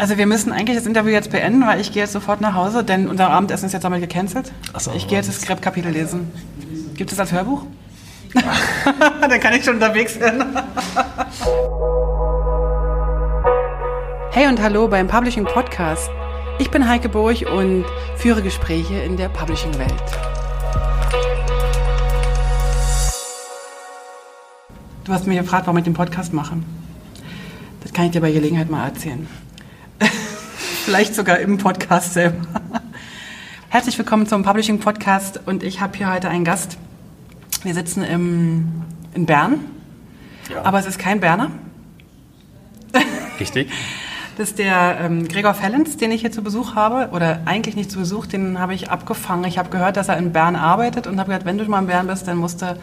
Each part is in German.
Also wir müssen eigentlich das Interview jetzt beenden, weil ich gehe jetzt sofort nach Hause, denn unser Abendessen ist jetzt damit gecancelt. Ach so, ich gehe jetzt das Skriptkapitel lesen. Gibt es das als Hörbuch? Dann kann ich schon unterwegs sein. hey und hallo beim Publishing Podcast. Ich bin Heike Burch und führe Gespräche in der Publishing-Welt. Du hast mich gefragt, warum ich den Podcast mache. Das kann ich dir bei Gelegenheit mal erzählen. Vielleicht sogar im Podcast selber. Herzlich willkommen zum Publishing Podcast und ich habe hier heute einen Gast. Wir sitzen im, in Bern, Ja. aber es ist kein Berner. Richtig. Das ist der ähm, Gregor Fellens, den ich hier zu Besuch habe. Oder eigentlich nicht zu Besuch, den habe ich abgefangen. Ich habe gehört, dass er in Bern arbeitet und habe gesagt, wenn du mal in Bern bist, dann musst du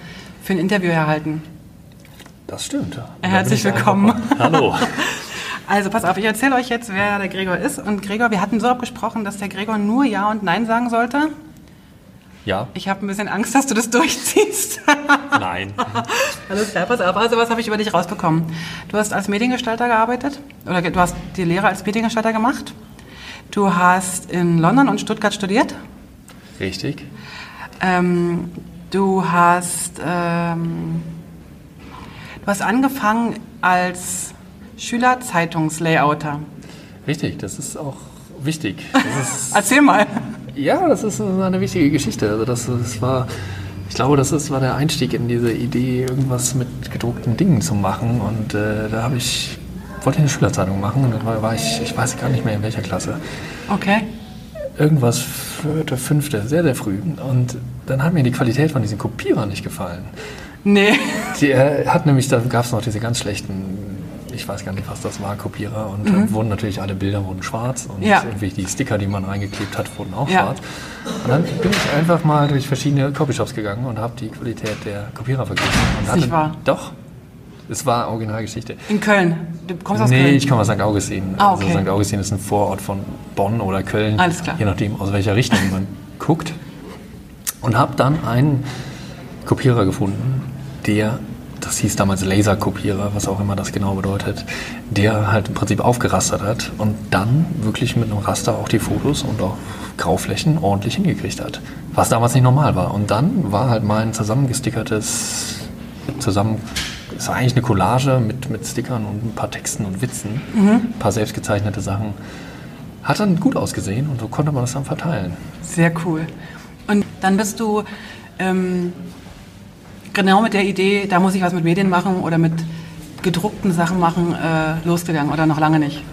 für ein Interview herhalten. Das stimmt. Herzlich willkommen. Hallo. Also pass auf, ich erzähle euch jetzt, wer der Gregor ist. Und Gregor, wir hatten so abgesprochen, dass der Gregor nur Ja und Nein sagen sollte. Ja, Ich habe ein bisschen Angst, dass du das durchziehst. nein. Alles klar, pass auf. Also was habe ich über dich rausbekommen? Du hast als Mediengestalter gearbeitet oder du hast die Lehre als Mediengestalter gemacht. Du hast in London und Stuttgart studiert. Richtig. Ähm, du hast ähm, du hast angefangen als Schülerzeitungslayouter. Richtig, das ist auch wichtig. Ist, Erzähl mal. ja, das ist eine wichtige Geschichte. Also das, das war, ich glaube, das ist, war der Einstieg in diese Idee, irgendwas mit gedruckten Dingen zu machen. Und äh, da habe ich, wollte ich eine Schülerzeitung machen und dann war, war ich, ich weiß gar nicht mehr in welcher Klasse. Okay. Irgendwas vierte, fünfte, sehr, sehr früh. Und dann hat mir die Qualität von diesen Kopierern nicht gefallen. Nee. Die äh, hat nämlich, da gab es noch diese ganz schlechten, ich weiß gar nicht, was das war, Kopierer. Und dann wurden natürlich alle Bilder wurden schwarz und Mhm. Ja. irgendwie die Sticker, die man reingeklebt hat, wurden auch Ja. schwarz. Und dann bin ich einfach mal durch verschiedene Copyshops gegangen und habe die Qualität der Kopierer verglichen. Und Ist nicht wahr? Doch. Es war Originalgeschichte. In Köln. Du kommst aus Nee, Köln. ich komme aus St. Augustin. Ah, okay. Also St. Augustin ist ein Vorort von Bonn oder Köln. Alles klar. Je nachdem, aus welcher Richtung man guckt. Und habe dann einen Kopierer gefunden, der, das hieß damals Laserkopierer, was auch immer das genau bedeutet, der halt im Prinzip aufgerastert hat und dann wirklich mit einem Raster auch die Fotos und auch Grauflächen ordentlich hingekriegt hat. Was damals nicht normal war. Und dann war halt mein zusammengestickertes, zusammen, es war eigentlich eine Collage mit, mit Stickern und ein paar Texten und Witzen, ein paar selbstgezeichnete Sachen. Hat dann gut ausgesehen und so konnte man das dann verteilen. Sehr cool. Und dann bist du ähm, genau mit der Idee, da muss ich was mit Medien machen oder mit gedruckten Sachen machen, äh, losgegangen oder noch lange nicht?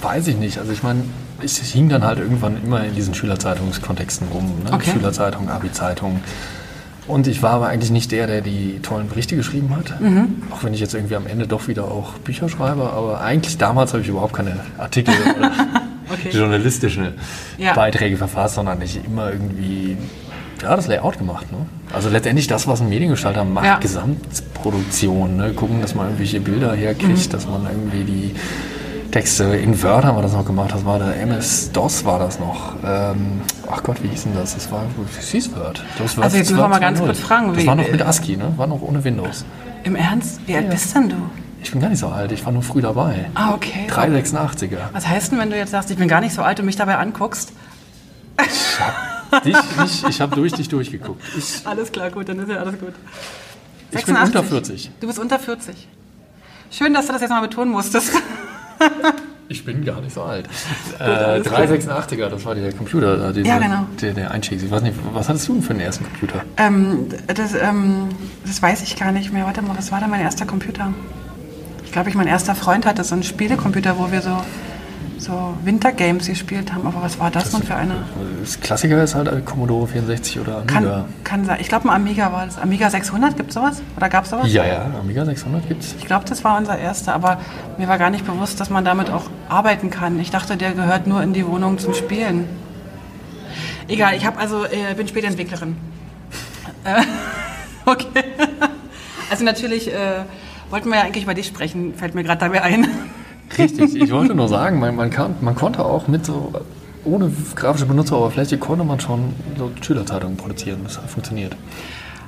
Weiß ich nicht. Also ich meine, ich hing dann halt irgendwann immer in diesen Schülerzeitungskontexten rum. Ne? Okay. Schülerzeitung, Abi-Zeitung. Und ich war aber eigentlich nicht der, der die tollen Berichte geschrieben hat. Mhm. Auch wenn ich jetzt irgendwie am Ende doch wieder auch Bücher schreibe. Aber eigentlich damals habe ich überhaupt keine Artikel oder Okay. journalistische Ja. Beiträge verfasst, sondern ich immer irgendwie ja, das Layout gemacht. Ne? Also letztendlich das, was ein Mediengestalter macht, Ja. Gesamtproduktion. Ne? Gucken, dass man irgendwelche Bilder herkriegt, Mhm. dass man irgendwie die Texte in Word haben wir das noch gemacht. Das war der MS-DOS war das noch. Ähm, ach Gott, wie hieß denn das? Das war, das hieß Word. Das war, Also jetzt das müssen wir war mal ganz 2.0. kurz fragen, Das war noch mit ASCII, ne? War noch ohne Windows. Im Ernst? Wie alt bist denn du? Ich bin gar nicht so alt, ich war nur früh dabei. Ah, okay. 386er. Was heißt denn, wenn du jetzt sagst, ich bin gar nicht so alt und mich dabei anguckst? Dich, ich ich habe durch dich durchgeguckt. Ich, Alles klar, gut, dann ist ja alles gut. ich bin unter 40. Du bist unter 40. Schön, dass du das jetzt mal betonen musstest. Ich bin gar nicht so alt. Äh, alles klar. 386er, das war der Computer, äh, dieser, Ja, genau. der, der Einstieg. Ich weiß nicht, was hattest du denn für einen ersten Computer? ähm, das, ähm, das weiß ich gar nicht mehr. Warte mal, was war denn mein erster Computer? Ich glaube, ich mein erster Freund hatte so einen Spielecomputer, wo wir so, so Wintergames gespielt haben. Aber was war das, nun für eine? Das Klassiker ist halt äh, Commodore 64 oder Amiga. Kann, kann sein. Ich glaube, ein Amiga war das. Amiga 600, gibt es sowas? Oder gab es sowas? Ja, ja, Amiga 600 gibt's. Ich glaube, das war unser erster, aber mir war gar nicht bewusst, dass man damit auch arbeiten kann. Ich dachte, der gehört nur in die Wohnung zum Spielen. Egal, ich habe also äh, bin Spieleentwicklerin. Äh, okay. Also natürlich äh, wollten wir ja eigentlich über dich sprechen, fällt mir gerade dabei ein. Richtig, ich wollte nur sagen, man, man, kann, man konnte auch mit so, ohne grafische Benutzeroberfläche, konnte man schon so Schülerzeitungen produzieren. Das hat funktioniert.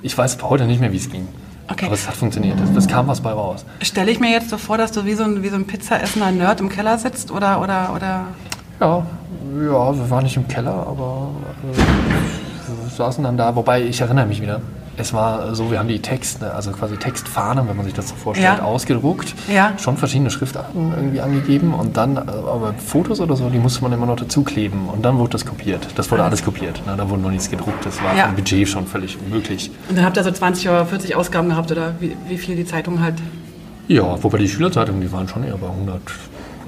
Ich weiß heute nicht mehr, wie es ging. Okay. Aber es hat funktioniert. Es kam was bei raus. Stelle ich mir jetzt so vor, dass du wie so ein, wie so ein Pizzaessender Nerd im Keller sitzt oder, oder, oder Ja, ja, wir waren nicht im Keller, aber äh, wir saßen dann da. Wobei, ich erinnere mich wieder. Es war so, wir haben die Texte, also quasi Textfahnen, wenn man sich das so vorstellt, Ja. ausgedruckt. Ja. Schon verschiedene Schriftarten irgendwie angegeben und dann, aber Fotos oder so, die musste man immer noch dazukleben und dann wurde das kopiert. Das wurde alles kopiert. Ne? Da wurde noch nichts gedruckt. Das war Ja. vom Budget schon völlig unmöglich. Und dann habt ihr so 20 oder 40 Ausgaben gehabt oder wie, wie viel die Zeitung halt. Ja, wobei die Schülerzeitungen, die waren schon eher bei 100,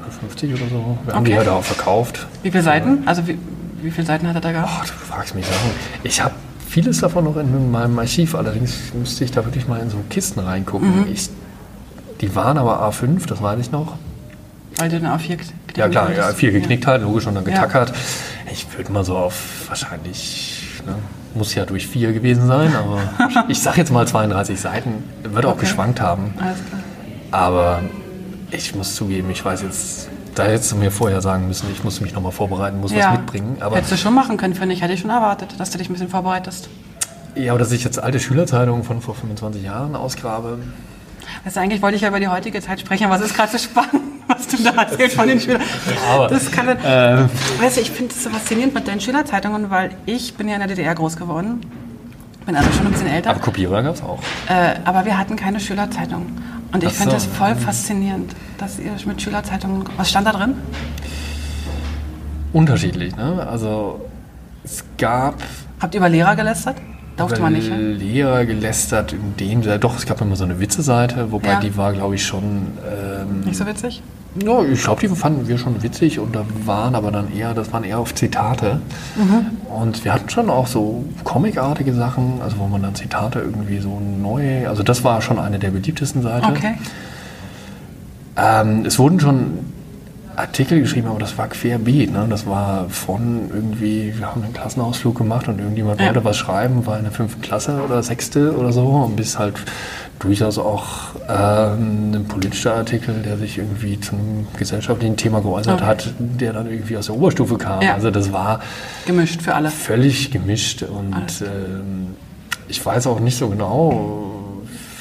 150 oder so. Wir haben die Okay. halt auch verkauft. Wie viele Seiten? Also wie, wie viele Seiten hat er da gehabt? Boah, du fragst mich Sachen. Ich habe vieles davon noch in meinem Archiv, allerdings müsste ich da wirklich mal in so Kisten reingucken. Ich, die waren aber A5, das weiß ich noch. Weil du dann auf vier Ja klar, ja, viel geknickt halt, logisch, und dann Ja. getackert. Ich würde mal so auf wahrscheinlich, ne, muss ja durch vier gewesen sein, aber ich sag jetzt mal 32 Seiten. Wird auch Okay. geschwankt haben. Alles klar. Aber ich muss zugeben, ich weiß jetzt, da hättest du mir vorher sagen müssen, ich muss mich nochmal vorbereiten, muss was mitbringen. Aber Hättest du schon machen können, finde ich. Hätte ich schon erwartet, dass du dich ein bisschen vorbereitest. Ja, aber dass ich jetzt alte Schülerzeitungen von vor 25 Jahren ausgrabe. Also eigentlich wollte ich ja über die heutige Zeit sprechen, aber es ist gerade so spannend, was du da erzählst von den Schülern. Aber, Das kann äh, weißt du, ich finde es so faszinierend mit deinen Schülerzeitungen, weil ich bin ja in der DDR groß geworden. Bin also schon ein bisschen älter. Aber Kopierer gab es auch. Äh, aber wir hatten keine Schülerzeitung. Und ich Ach finde so. das voll faszinierend, dass ihr mit Schülerzeitungen. Was stand da drin? Unterschiedlich, ne? Also es gab Habt ihr über Lehrer gelästert? Durfte man nicht. Ne? Lehrer gelästert in dem. Doch, es gab immer so eine Witze-Seite, wobei Ja. die war, glaube ich, schon. Ähm, Nicht so witzig? Ja, ich glaube, die fanden wir schon witzig und da waren aber dann eher, das waren eher auf Zitate. Mhm. Und wir hatten schon auch so comicartige Sachen, also wo man dann Zitate irgendwie so neu, also das war schon eine der beliebtesten Seiten. Okay. Ähm, es wurden schon Artikel geschrieben, aber das war querbeet. Ne? Das war von irgendwie, wir haben einen Klassenausflug gemacht und irgendjemand Ja. wollte was schreiben, war in der fünften Klasse oder sechste oder so. Und bis halt durchaus auch ähm, ein politischer Artikel, der sich irgendwie zu einem gesellschaftlichen Thema geäußert Okay. hat, der dann irgendwie aus der Oberstufe kam. Ja. Also das war Gemischt für alle. völlig gemischt und ähm, ich weiß auch nicht so genau.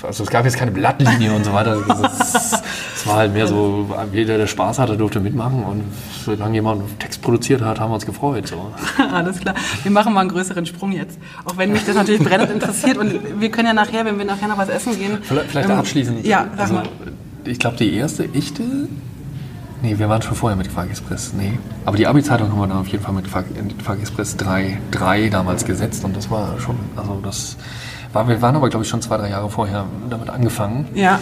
Also es gab jetzt keine Blattlinie und so weiter. Also Es, war halt mehr so, jeder, der Spaß hatte, durfte mitmachen und solange jemand einen Text produziert hat, haben wir uns gefreut. So. Alles klar. Wir machen mal einen größeren Sprung jetzt. Auch wenn mich das natürlich brennend interessiert. Und wir können ja nachher, wenn wir nachher noch was essen gehen. Vielleicht, vielleicht ähm, abschließend. Ja, sag also, mal. Ich glaube, die erste echte. Nee, wir waren schon vorher mit Quark Express. Nee. Aber die Abi-Zeitung haben wir dann auf jeden Fall mit Quark, Quark Express 3, 3 damals gesetzt und das war schon, also das war, wir waren aber glaube ich schon zwei, drei Jahre vorher damit angefangen. Ja,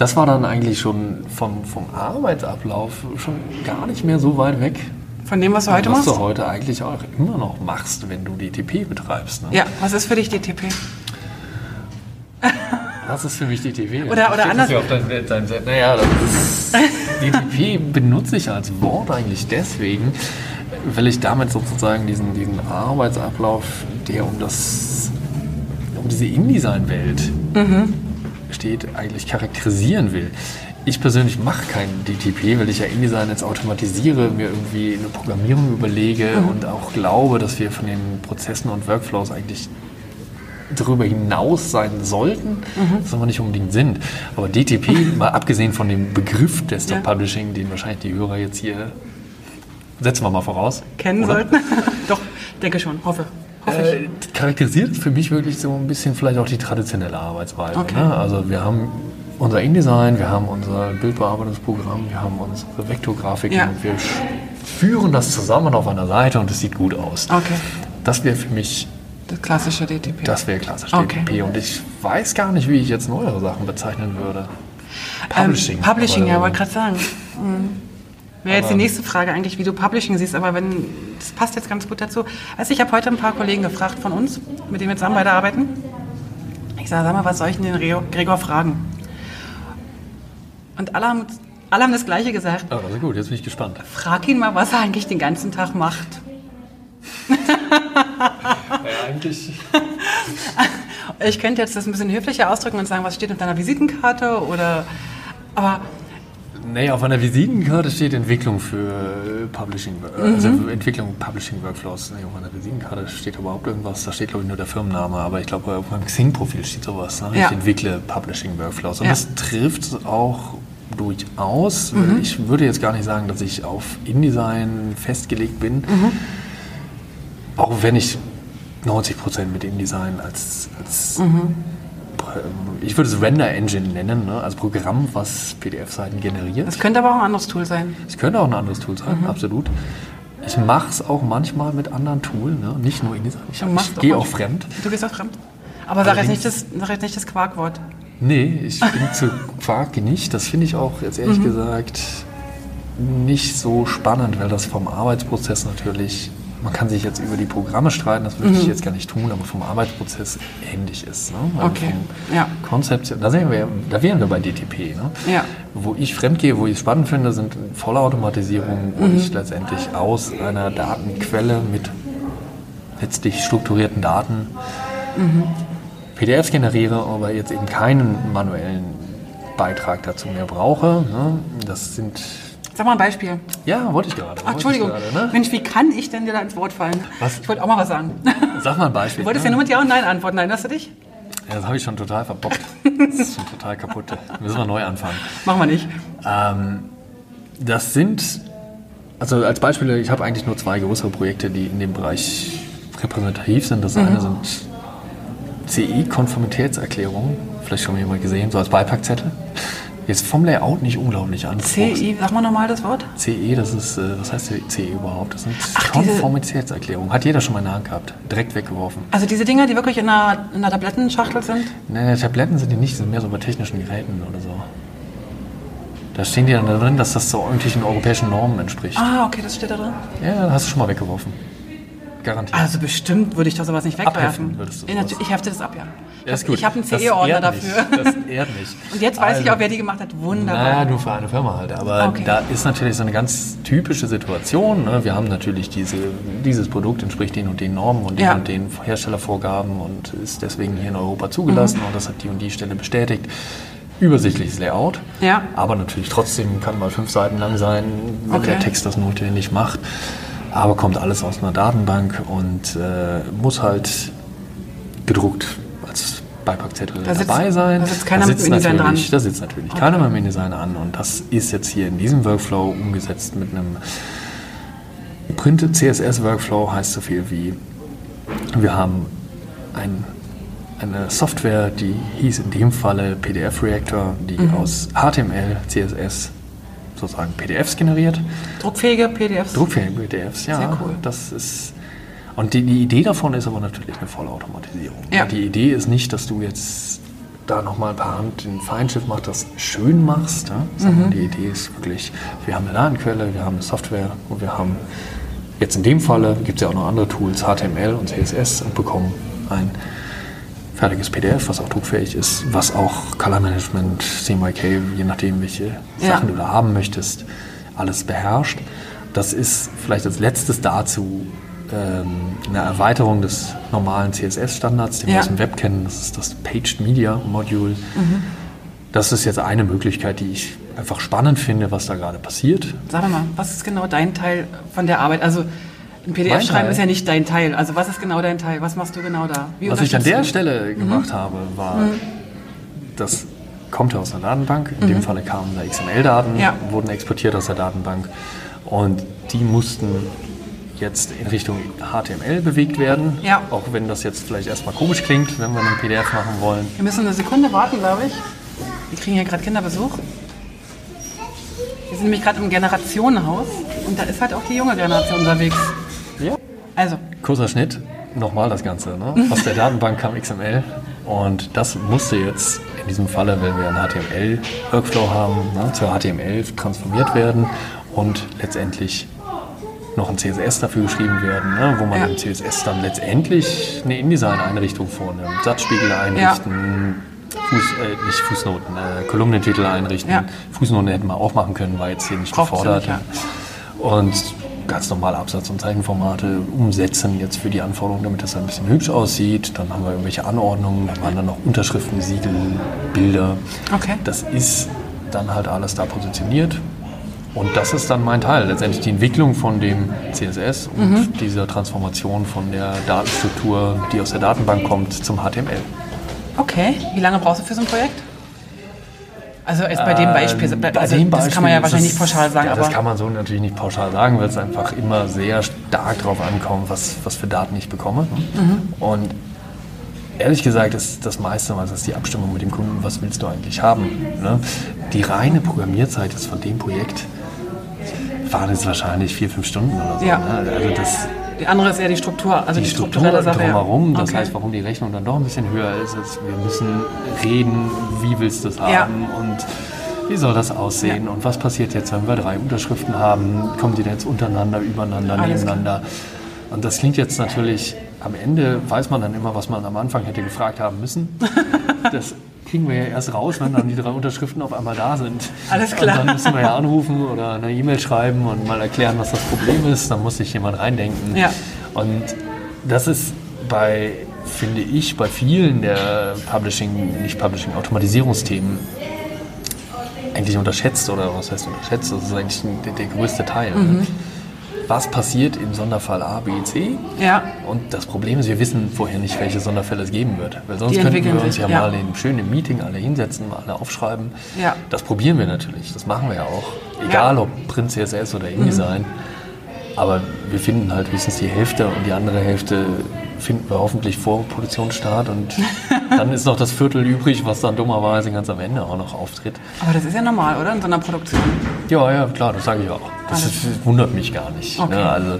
Das war dann eigentlich schon vom, vom Arbeitsablauf schon gar nicht mehr so weit weg. von dem, was du heute was machst? du heute eigentlich auch immer noch machst, wenn du DTP betreibst. Ne? Ja, was ist für dich DTP? Was ist für mich DTP? Oder- oder anders- dein, dein, dein, naja, ist, DTP benutze ich als Wort eigentlich deswegen, weil ich damit sozusagen diesen, diesen Arbeitsablauf, der um das, um diese InDesign-Welt steht, eigentlich charakterisieren will. Ich persönlich mache kein DTP, weil ich ja InDesign jetzt automatisiere, mir irgendwie eine Programmierung überlege und auch glaube, dass wir von den Prozessen und Workflows eigentlich darüber hinaus sein sollten, was aber nicht unbedingt sind. Aber DTP, mal abgesehen von dem Begriff Desktop Ja. Publishing, den wahrscheinlich die Hörer jetzt hier, setzen wir mal voraus, Kennen oder? sollten? Doch, denke schon, hoffe. Äh, charakterisiert für mich wirklich so ein bisschen vielleicht auch die traditionelle Arbeitsweise. Okay. Ne? Also wir haben unser InDesign, wir haben unser Bildbearbeitungsprogramm, wir haben unsere Vektorgrafiken Ja. und wir führen das zusammen auf einer Seite und es sieht gut aus. Okay, Das wäre für mich das klassische DTP. Das wäre klassisch Okay. DTP. Und ich weiß gar nicht, wie ich jetzt neuere Sachen bezeichnen würde. Publishing. Ähm, Publishing, ja, wollte gerade sagen. Mhm. Wäre jetzt die nächste Frage eigentlich, wie du Publishing siehst, aber wenn, das passt jetzt ganz gut dazu. Also ich habe heute ein paar Kollegen gefragt von uns, mit denen wir zusammen beide arbeiten. Ich sage, sag mal, was soll ich denn den Rego- Gregor fragen? Und alle haben, alle haben das Gleiche gesagt. Oh, ist gut, jetzt bin ich gespannt. Frag ihn mal, was er eigentlich den ganzen Tag macht. Ja, eigentlich. Ich könnte jetzt das ein bisschen höflicher ausdrücken und sagen, was steht auf deiner Visitenkarte oder... Aber Nee, auf einer Visitenkarte steht Entwicklung für Publishing, mhm. also Entwicklung Publishing Workflows. Nee, auf einer Visitenkarte steht überhaupt irgendwas, da steht glaube ich nur der Firmenname, aber ich glaube auf meinem Xing-Profil steht sowas. Ne? Ja. Ich entwickle Publishing Workflows und ja. das trifft auch durchaus. Mhm. Ich würde jetzt gar nicht sagen, dass ich auf InDesign festgelegt bin, mhm. auch wenn ich 90% mit InDesign als, als mhm ich würde es Render Engine nennen, ne? also Programm, was PDF-Seiten generiert. Das könnte aber auch ein anderes Tool sein. Es könnte auch ein anderes Tool sein, mhm. absolut. Ich mache es auch manchmal mit anderen Tools, ne? nicht nur InDesign. Ich, ich gehe auch fremd. Du gehst auch fremd? Aber sag jetzt, nicht das, sag jetzt nicht das Quarkwort. Nee, ich bin zu Quark nicht. Das finde ich auch jetzt ehrlich mhm. gesagt nicht so spannend, weil das vom Arbeitsprozess natürlich man kann sich jetzt über die Programme streiten, das würde mhm. ich jetzt gar nicht tun, aber vom Arbeitsprozess ähnlich ist. Ne? Also okay. Ja. Konzept, da, sehen wir, da wären wir bei DTP. Ne? Ja. Wo ich fremdgehe, wo ich es spannend finde, sind Vollautomatisierungen, wo mhm. ich letztendlich aus einer Datenquelle mit letztlich strukturierten Daten mhm. PDFs generiere, aber jetzt eben keinen manuellen Beitrag dazu mehr brauche. Ne? Das sind Sag mal ein Beispiel. Ja, wollte ich gerade. Ach, Entschuldigung. Gerade, ne? Mensch, wie kann ich denn dir da ins Wort fallen? Was? Ich wollte auch mal was sagen. Sag mal ein Beispiel. Du wolltest ne? ja nur mit Ja und Nein antworten. Nein, hast du dich? Ja, das habe ich schon total verbockt. Das ist schon total kaputt. Müssen wir neu anfangen. Machen wir nicht. Ähm, das sind, also als Beispiel, ich habe eigentlich nur zwei größere Projekte, die in dem Bereich repräsentativ sind. Das mhm. eine sind CI-Konformitätserklärungen, vielleicht schon mal jemand gesehen, so als Beipackzettel. Jetzt vom Layout nicht unglaublich an. CI, sag mal nochmal das Wort. CE, das ist, äh, was heißt CE überhaupt? Das sind Konformitätserklärungen. Hat jeder schon mal in der Hand gehabt. Direkt weggeworfen. Also diese Dinger, die wirklich in einer, in einer Tablettenschachtel sind? Nein, Tabletten sind die nicht, sind mehr so bei technischen Geräten oder so. Da stehen die dann drin, dass das so irgendwelchen europäischen Normen entspricht. Ah, okay, das steht da drin. Ja, hast du schon mal weggeworfen. Garantiert. Also bestimmt würde ich doch sowas nicht wegwerfen. würdest du sowas. Ich hefte das ab, ja. Ja, ist gut. Ich habe einen CE-Ordner dafür. Das ehrt mich. Und jetzt weiß also, ich auch, wer die gemacht hat. Wunderbar. Naja, nur für eine Firma halt. Aber okay. da ist natürlich so eine ganz typische Situation. Ne? Wir haben natürlich diese, dieses Produkt entspricht den und den Normen und den ja. und den Herstellervorgaben und ist deswegen hier in Europa zugelassen mhm. und das hat die und die Stelle bestätigt übersichtliches Layout. Ja. Aber natürlich trotzdem kann mal fünf Seiten lang sein, wenn okay. der Text das notwendig macht. Aber kommt alles aus einer Datenbank und äh, muss halt gedruckt als Beipackzettel da dabei sitzt, sein. Da sitzt keiner da sitzt mit InDesign dran. Da sitzt natürlich okay. keiner mit InDesign an. Und das ist jetzt hier in diesem Workflow umgesetzt mit einem Printed CSS Workflow, heißt so viel wie, wir haben ein, eine Software, die hieß in dem Falle PDF Reactor, die mhm. aus HTML, CSS sozusagen PDFs generiert. Druckfähige PDFs? Druckfähige PDFs, ja. Sehr cool. Das ist und die, die, Idee davon ist aber natürlich eine Vollautomatisierung. Ja. Die Idee ist nicht, dass du jetzt da nochmal per Hand den Feinschiff machst, das schön machst, ja? sondern mhm. die Idee ist wirklich, wir haben eine Datenquelle, wir haben eine Software und wir haben jetzt in dem Falle, gibt es ja auch noch andere Tools, HTML und CSS und bekommen ein fertiges PDF, was auch druckfähig ist, was auch Color Management, CMYK, je nachdem, welche ja. Sachen du da haben möchtest, alles beherrscht. Das ist vielleicht als letztes dazu eine Erweiterung des normalen CSS-Standards, den ja. wir aus dem Web kennen. Das ist das Paged Media Module. Mhm. Das ist jetzt eine Möglichkeit, die ich einfach spannend finde, was da gerade passiert. Sag mal, was ist genau dein Teil von der Arbeit? Also ein PDF schreiben ist ja nicht dein Teil. Also was ist genau dein Teil? Was machst du genau da? Wie was ich an der Stelle mhm. gemacht habe, war, mhm. das kommt ja aus einer Datenbank. In mhm. dem Falle kamen da XML-Daten, ja. wurden exportiert aus der Datenbank und die mussten jetzt in Richtung HTML bewegt werden. Ja. Auch wenn das jetzt vielleicht erstmal komisch klingt, wenn wir einen PDF machen wollen. Wir müssen eine Sekunde warten, glaube ich. Wir kriegen hier gerade Kinderbesuch. Wir sind nämlich gerade im Generationenhaus und da ist halt auch die junge Generation unterwegs. Ja. Also. Kurzer Schnitt, nochmal das Ganze. Ne? Aus der Datenbank kam XML und das musste jetzt in diesem Falle, wenn wir einen HTML-Workflow haben, ne, zu HTML transformiert werden und letztendlich noch ein CSS dafür geschrieben werden, ne, wo man ja. im CSS dann letztendlich eine InDesign-Einrichtung vornimmt, Satzspiegel einrichten, ja. Fuß, äh, nicht Fußnoten, äh, Kolumnentitel einrichten. Ja. Fußnoten hätten wir auch machen können, war jetzt hier nicht Braucht gefordert. Und ganz normale Absatz- und Zeichenformate umsetzen jetzt für die Anforderungen, damit das ein bisschen hübsch aussieht. Dann haben wir irgendwelche Anordnungen, dann waren dann noch Unterschriften, Siegel, Bilder. Okay. Das ist dann halt alles da positioniert. Und das ist dann mein Teil, letztendlich die Entwicklung von dem CSS und Mhm. dieser Transformation von der Datenstruktur, die aus der Datenbank kommt, zum HTML. Okay, wie lange brauchst du für so ein Projekt? Also jetzt bei dem Beispiel, Ähm, also dem das kann man ja Beispiel wahrscheinlich nicht pauschal sagen, ja, aber das kann man so natürlich nicht pauschal sagen, weil es einfach immer sehr stark darauf ankommt, was, was für Daten ich bekomme. Mhm. Und ehrlich gesagt ist das meiste, was ist die Abstimmung mit dem Kunden, was willst du eigentlich haben? Ne? Die reine Programmierzeit ist von dem Projekt waren jetzt wahrscheinlich vier, fünf Stunden oder so. Ja. Ne? Also das, die andere ist ja die Struktur, also die die, Struktur Sache. ja. drumherum, das Okay. heißt, warum die Rechnung dann doch ein bisschen höher ist, ist, wir müssen reden, wie willst du es haben Ja. und wie soll das aussehen und was passiert jetzt, wenn wir drei Unterschriften haben, kommen die denn jetzt untereinander, übereinander, Alles nebeneinander und das klingt jetzt natürlich, am Ende weiß man dann immer, was man am Anfang hätte gefragt haben müssen. Das kriegen wir ja erst raus, wenn dann die drei Unterschriften auf einmal da sind. Alles klar. Und dann müssen wir ja anrufen oder eine E-Mail schreiben und mal erklären, was das Problem ist. Dann muss sich jemand reindenken. Ja. Und das ist bei, finde ich, bei vielen der Publishing, nicht Publishing, Automatisierungsthemen eigentlich unterschätzt oder was heißt unterschätzt? Das ist eigentlich der, der größte Teil. Mhm. Ne? Was passiert im Sonderfall A, B, C? Ja, Und das Problem ist, wir wissen vorher nicht, welche Sonderfälle es geben wird. Weil sonst könnten wir uns ja, ja. mal in schön im Meeting alle hinsetzen, mal alle aufschreiben. Ja. Das probieren wir natürlich. Das machen wir ja auch. Egal ob Print CSS oder InDesign. Aber wir finden halt höchstens die Hälfte und die andere Hälfte finden wir hoffentlich vor Produktionsstart. Und dann ist noch das Viertel übrig, was dann dummerweise ganz am Ende auch noch auftritt. aber das ist ja normal, oder? In so einer Produktion. Ja, ja, klar, das sage ich auch. Das ist, wundert mich gar nicht. Okay. Ne? Also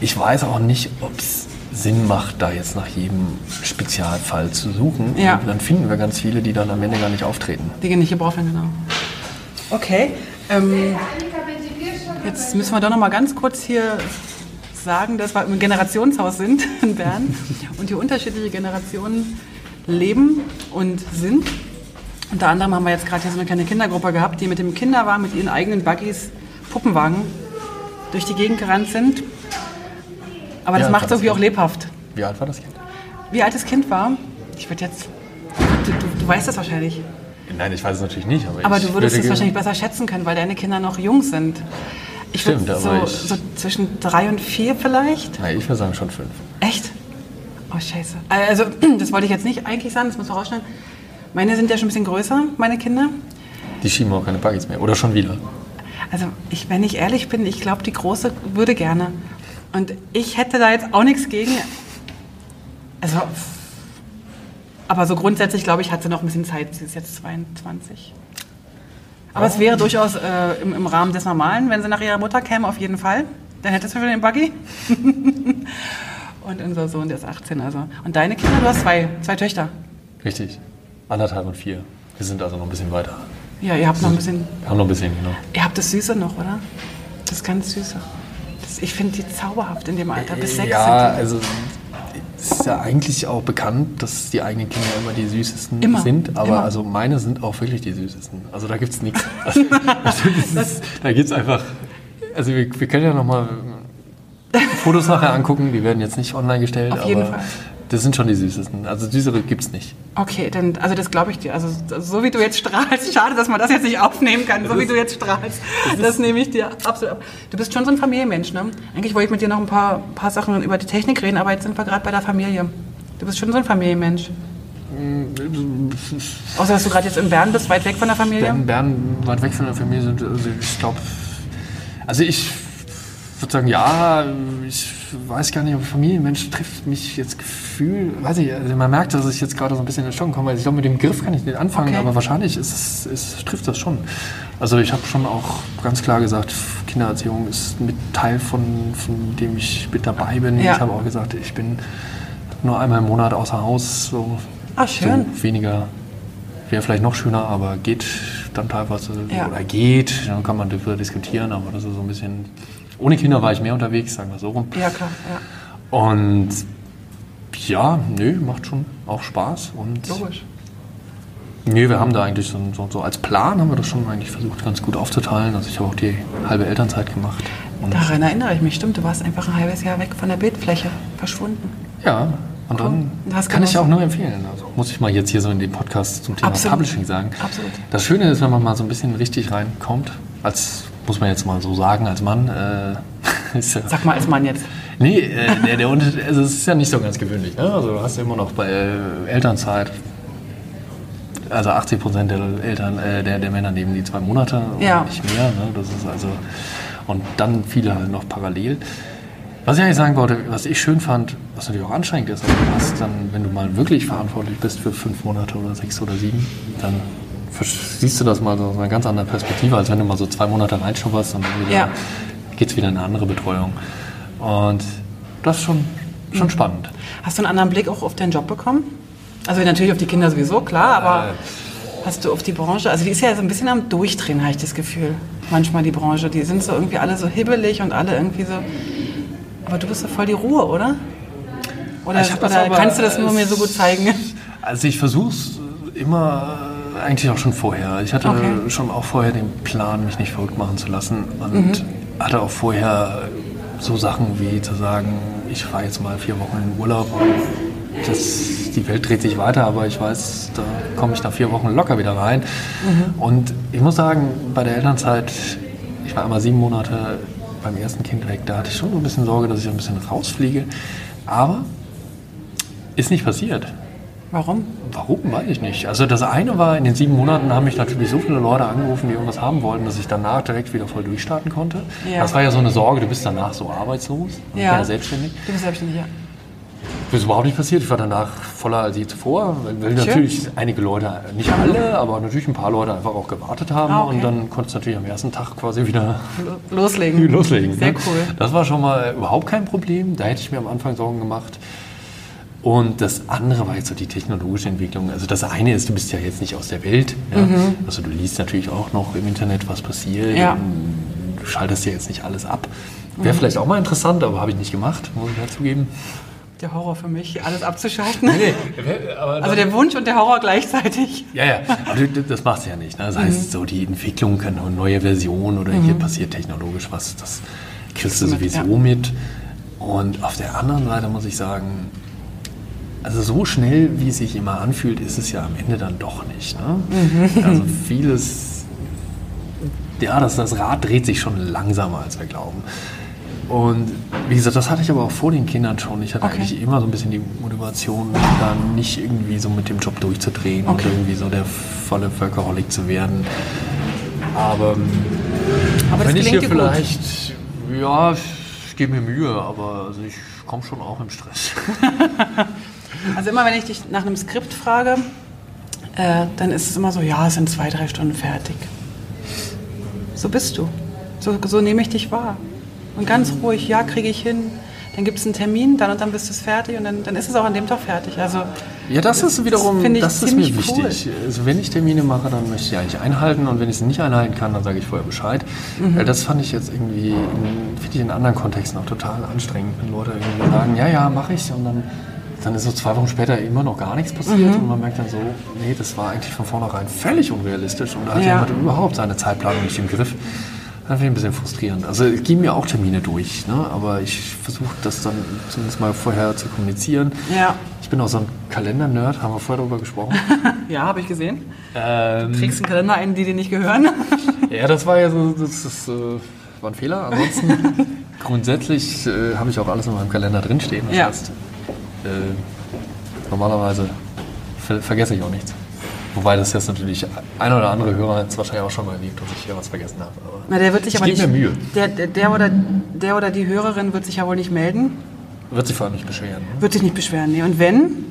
ich weiß auch nicht, ob es Sinn macht, da jetzt nach jedem Spezialfall zu suchen. Ja. Und dann finden wir ganz viele, die dann am Ende gar nicht auftreten. Die nicht gebraucht werden, genau. Okay, ähm, jetzt müssen wir doch noch mal ganz kurz hier sagen, dass wir im Generationshaus sind in Bern und hier unterschiedliche Generationen leben und sind. Unter anderem haben wir jetzt gerade hier so eine kleine Kindergruppe gehabt, die mit dem Kinderwagen, mit ihren eigenen Buggies, Puppenwagen durch die Gegend gerannt sind. Aber das Ja, macht es irgendwie auch lebhaft. Wie alt war das Kind? Wie alt das Kind war, ich würde jetzt, du, du, du weißt das wahrscheinlich. Nein, ich weiß es natürlich nicht. Aber, Aber ich du würdest würde es wahrscheinlich besser schätzen können, weil deine Kinder noch jung sind. Ich Stimmt, würd aber so, ich- so zwischen drei und vier vielleicht. Nein, ich würde sagen schon fünf. Echt? Oh, scheiße. Also, das wollte ich jetzt nicht eigentlich sagen, das muss man rausschneiden. Meine sind ja schon ein bisschen größer, meine Kinder. Die schieben auch keine Buggies mehr. Oder schon wieder. Also, ich, wenn ich ehrlich bin, ich glaube, die Große würde gerne. Und ich hätte da jetzt auch nichts gegen. Also, aber so grundsätzlich, glaube ich, hat sie noch ein bisschen Zeit. Sie ist jetzt 22. Aber es wäre durchaus äh, im, im Rahmen des Normalen, wenn sie nach ihrer Mutter käme, auf jeden Fall. Dann hättest du wieder den Buggy. Und unser Sohn, der ist 18. Also. Und deine Kinder, du hast zwei, zwei Töchter. Richtig. Anderthalb und vier. Wir sind also noch ein bisschen weiter. Ja, ihr habt noch ein bisschen. Wir haben noch ein bisschen, genau. Ihr habt das Süße noch, oder? Das ganz Süße. Das, ich finde die zauberhaft in dem Alter. Bis sechs Ja, sind die. also ist ja eigentlich auch bekannt, dass die eigenen Kinder immer die süßesten Immer, sind, aber immer. also meine sind auch wirklich die süßesten. Also da gibt es nichts. Also, also ist, da gibt es einfach. Also wir, wir können ja nochmal Fotos nachher angucken, die werden jetzt nicht online gestellt, Auf jeden aber Fall. Das sind schon die süßesten. Also süßere gibt es nicht. Okay, dann, also das glaube ich dir. Also so wie du jetzt strahlst, schade, dass man das jetzt nicht aufnehmen kann, so wie du jetzt strahlst. Das nehme ich dir absolut ab. Du bist schon so ein Familienmensch, ne? Eigentlich wollte ich mit dir noch ein paar, paar Sachen über die Technik reden, aber jetzt sind wir gerade bei der Familie. Du bist schon so ein Familienmensch. Außer dass du gerade jetzt in Bern bist, weit weg von der Familie. Bern, Bern weit weg von der Familie sind, also ich glaube, also ich würde sagen, ja, ich weiß gar nicht, ob Familienmensch trifft mich jetzt Gefühl, weiß ich, also man merkt, dass ich jetzt gerade so ein bisschen in Stocken komme, weil ich glaube, mit dem Begriff kann ich nicht anfangen, Okay. aber wahrscheinlich ist es, es trifft das schon. Also ich habe schon auch ganz klar gesagt, Kindererziehung ist mit Teil von, von dem ich mit dabei bin. Ja. Ich habe auch gesagt, ich bin nur einmal im Monat außer Haus, so, Ah, schön. so weniger Wäre vielleicht noch schöner, aber geht dann teilweise Ja. oder geht. Dann kann man darüber diskutieren, aber das ist so ein bisschen. Ohne Kinder war ich mehr unterwegs, sagen wir so rum. Ja, klar. Ja. Und ja, nö, macht schon auch Spaß. Und Logisch. nö, wir haben da eigentlich so, so, so als Plan haben wir das schon eigentlich versucht, ganz gut aufzuteilen. Also ich habe auch die halbe Elternzeit gemacht. Daran erinnere ich mich. Stimmt, du warst einfach ein halbes Jahr weg von der Bildfläche. Verschwunden. ja, Und dann Cool. Das kann ich auch nur empfehlen. Also muss ich mal jetzt hier so in dem Podcast zum Thema Absolut. Publishing sagen. Absolut. Das Schöne ist, wenn man mal so ein bisschen richtig reinkommt, als muss man jetzt mal so sagen, als Mann, äh, ja, Sag mal als Mann jetzt. Nee, äh, der, der Unterschied, also es ist ja nicht so ganz gewöhnlich. Ne? Also du hast ja immer noch bei äh, Elternzeit, also 80 Prozent der Eltern, äh, der, der Männer nehmen die zwei Monate und Ja. nicht mehr. Ne? Das ist also und dann viele halt noch parallel. Was ich eigentlich sagen wollte, was ich schön fand, was natürlich auch anstrengend ist, aber du hast dann, wenn du mal wirklich verantwortlich bist für fünf Monate oder sechs oder sieben, dann siehst du das mal so aus einer ganz anderen Perspektive, als wenn du mal so zwei Monate reinschubberst und dann wieder Ja. geht es wieder in eine andere Betreuung. Und das ist schon, schon Mhm. spannend. Hast du einen anderen Blick auch auf deinen Job bekommen? Also natürlich auf die Kinder sowieso, klar, aber Äh. hast du auf die Branche, also die ist ja so ein bisschen am Durchdrehen, habe ich das Gefühl. Manchmal die Branche, die sind so irgendwie alle so hibbelig und alle irgendwie so. Aber du bist doch voll die Ruhe, oder? Oder, oder aber- kannst du das nur mir so gut zeigen? Also ich versuche es immer eigentlich auch schon vorher. Ich hatte Okay. schon auch vorher den Plan, mich nicht verrückt machen zu lassen und hatte auch vorher so Sachen wie zu sagen, ich fahre jetzt mal vier Wochen in den Urlaub. Das, die Welt dreht sich weiter, aber ich weiß, da komme ich nach vier Wochen locker wieder rein. Und ich muss sagen, bei der Elternzeit, ich war einmal sieben Monate beim ersten Kind weg, da hatte ich schon so ein bisschen Sorge, dass ich ein bisschen rausfliege. Aber ist nicht passiert. Warum? Warum, weiß ich nicht. Also das eine war, in den sieben Monaten haben mich natürlich so viele Leute angerufen, die irgendwas haben wollten, dass ich danach direkt wieder voll durchstarten konnte. Ja. Das war ja so eine Sorge, du bist danach so arbeitslos, ich Ja. bin ja selbstständig. Du bist selbstständig, ja. Das ist überhaupt nicht passiert. Ich war danach voller als je zuvor, weil, Schön. natürlich einige Leute, nicht alle, aber natürlich ein paar Leute einfach auch gewartet haben. Ah, okay. Und dann konntest du natürlich am ersten Tag quasi wieder Lo- Loslegen. loslegen. Sehr ne? cool. Das war schon mal überhaupt kein Problem. Da hätte ich mir am Anfang Sorgen gemacht. Und das andere war jetzt so die technologische Entwicklung. Also das eine ist, du bist ja jetzt nicht aus der Welt. Ja? Also du liest natürlich auch noch im Internet, was passiert. Mhm. Ja. Du schaltest ja jetzt nicht alles ab. Wäre vielleicht auch mal interessant, aber habe ich nicht gemacht, muss ich ja zugeben. Der Horror für mich, alles abzuschalten. aber Also der Wunsch und der Horror gleichzeitig. Ja, ja, aber du- das machst du ja nicht. Ne? Das heißt, so die Entwicklung kann eine neue Version oder hier passiert technologisch was, das kriegst du mit, sowieso ja. mit. Und auf der anderen Seite muss ich sagen, also so schnell, wie es sich immer anfühlt, ist es ja am Ende dann doch nicht. Ne? Also vieles, ja, das, das Rad dreht sich schon langsamer, als wir glauben. Und wie gesagt, das hatte ich aber auch vor den Kindern schon. Ich hatte Okay. eigentlich immer so ein bisschen die Motivation, da nicht irgendwie so mit dem Job durchzudrehen Okay. und irgendwie so der volle Völkerholik zu werden. Aber Aber das wenn ich hier dir gut. vielleicht, ja, ich gebe mir Mühe, aber also ich komme schon auch im Stress. Also immer wenn ich dich nach einem Skript frage, äh, dann ist es immer so, ja, es sind zwei, drei Stunden fertig. So bist du. So, so nehme ich dich wahr. Und ganz ruhig, ja, kriege ich hin. Dann gibt es einen Termin, dann und dann bist du es fertig und dann, dann ist es auch an dem Tag fertig. Also Ja, das ist wiederum, finde ich das ist mir cool. wichtig. Also wenn ich Termine mache, dann möchte ich die eigentlich einhalten und wenn ich sie nicht einhalten kann, dann sage ich vorher Bescheid. Mhm. Weil das fand ich jetzt irgendwie, in, finde ich in anderen Kontexten auch total anstrengend, wenn Leute irgendwie sagen, ja, ja, mache ich und dann, dann ist so zwei Wochen später immer noch gar nichts passiert Mhm. und man merkt dann so, nee, das war eigentlich von vornherein völlig unrealistisch und da hat Ja. jemand überhaupt seine Zeitplanung nicht im Griff. Das finde ich ein bisschen frustrierend. Also es gehen mir auch Termine durch, ne? aber ich versuche das dann zumindest mal vorher zu kommunizieren. ja, Ich bin auch so ein Kalender-Nerd, haben wir vorher darüber gesprochen. ja, habe ich gesehen. ähm, Trägst einen Kalender ein, die dir nicht gehören. ja, das war ja so, das, das äh, war ein Fehler. Ansonsten, grundsätzlich äh, habe ich auch alles in meinem Kalender drinstehen. Das Ja. heißt, äh, normalerweise ver vergesse ich auch nichts. Wobei das jetzt natürlich ein oder andere Hörer jetzt wahrscheinlich auch schon mal erlebt, dass ich hier was vergessen habe. Aber Na, der wird sich ich aber nicht. mir Mühe. Der, der, der, oder, der oder die Hörerin wird sich ja wohl nicht melden. Wird sich vor allem nicht beschweren. Ne? Wird sich nicht beschweren. Nee. Und wenn,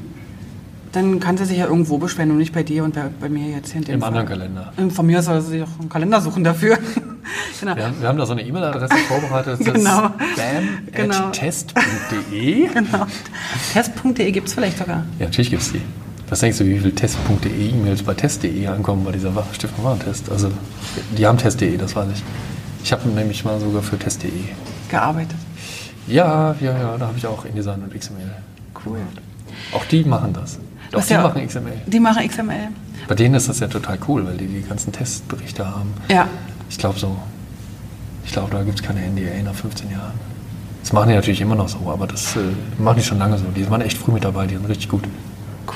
dann kann sie sich ja irgendwo beschweren und nicht bei dir und bei, bei mir jetzt hier in dem Im Fall. anderen Kalender. Ähm, Von mir soll sie sich auch einen Kalender suchen dafür. genau. Wir haben, wir haben da so eine E-Mail-Adresse vorbereitet. Das Genau. Genau. spam.test.de. genau. Test.de gibt es vielleicht sogar. Ja, natürlich gibt es die. Was denkst du, wie viele test.de E-Mails bei test.de ankommen bei dieser Stiftung Warentest? Also, die haben test.de, das weiß ich. Ich habe nämlich mal sogar für test.de. Gearbeitet. Ja, ja, ja, da habe ich auch InDesign und XML. Cool. Auch die machen das. Doch, die ja- machen XML. Die machen XML. Bei denen ist das ja total cool, weil die die ganzen Testberichte haben. Ja. Ich glaube so. Ich glaube, da gibt es keine NDA nach 15 Jahren. Das machen die natürlich immer noch so, aber das äh, machen die schon lange so. Die waren echt früh mit dabei, die sind richtig gut.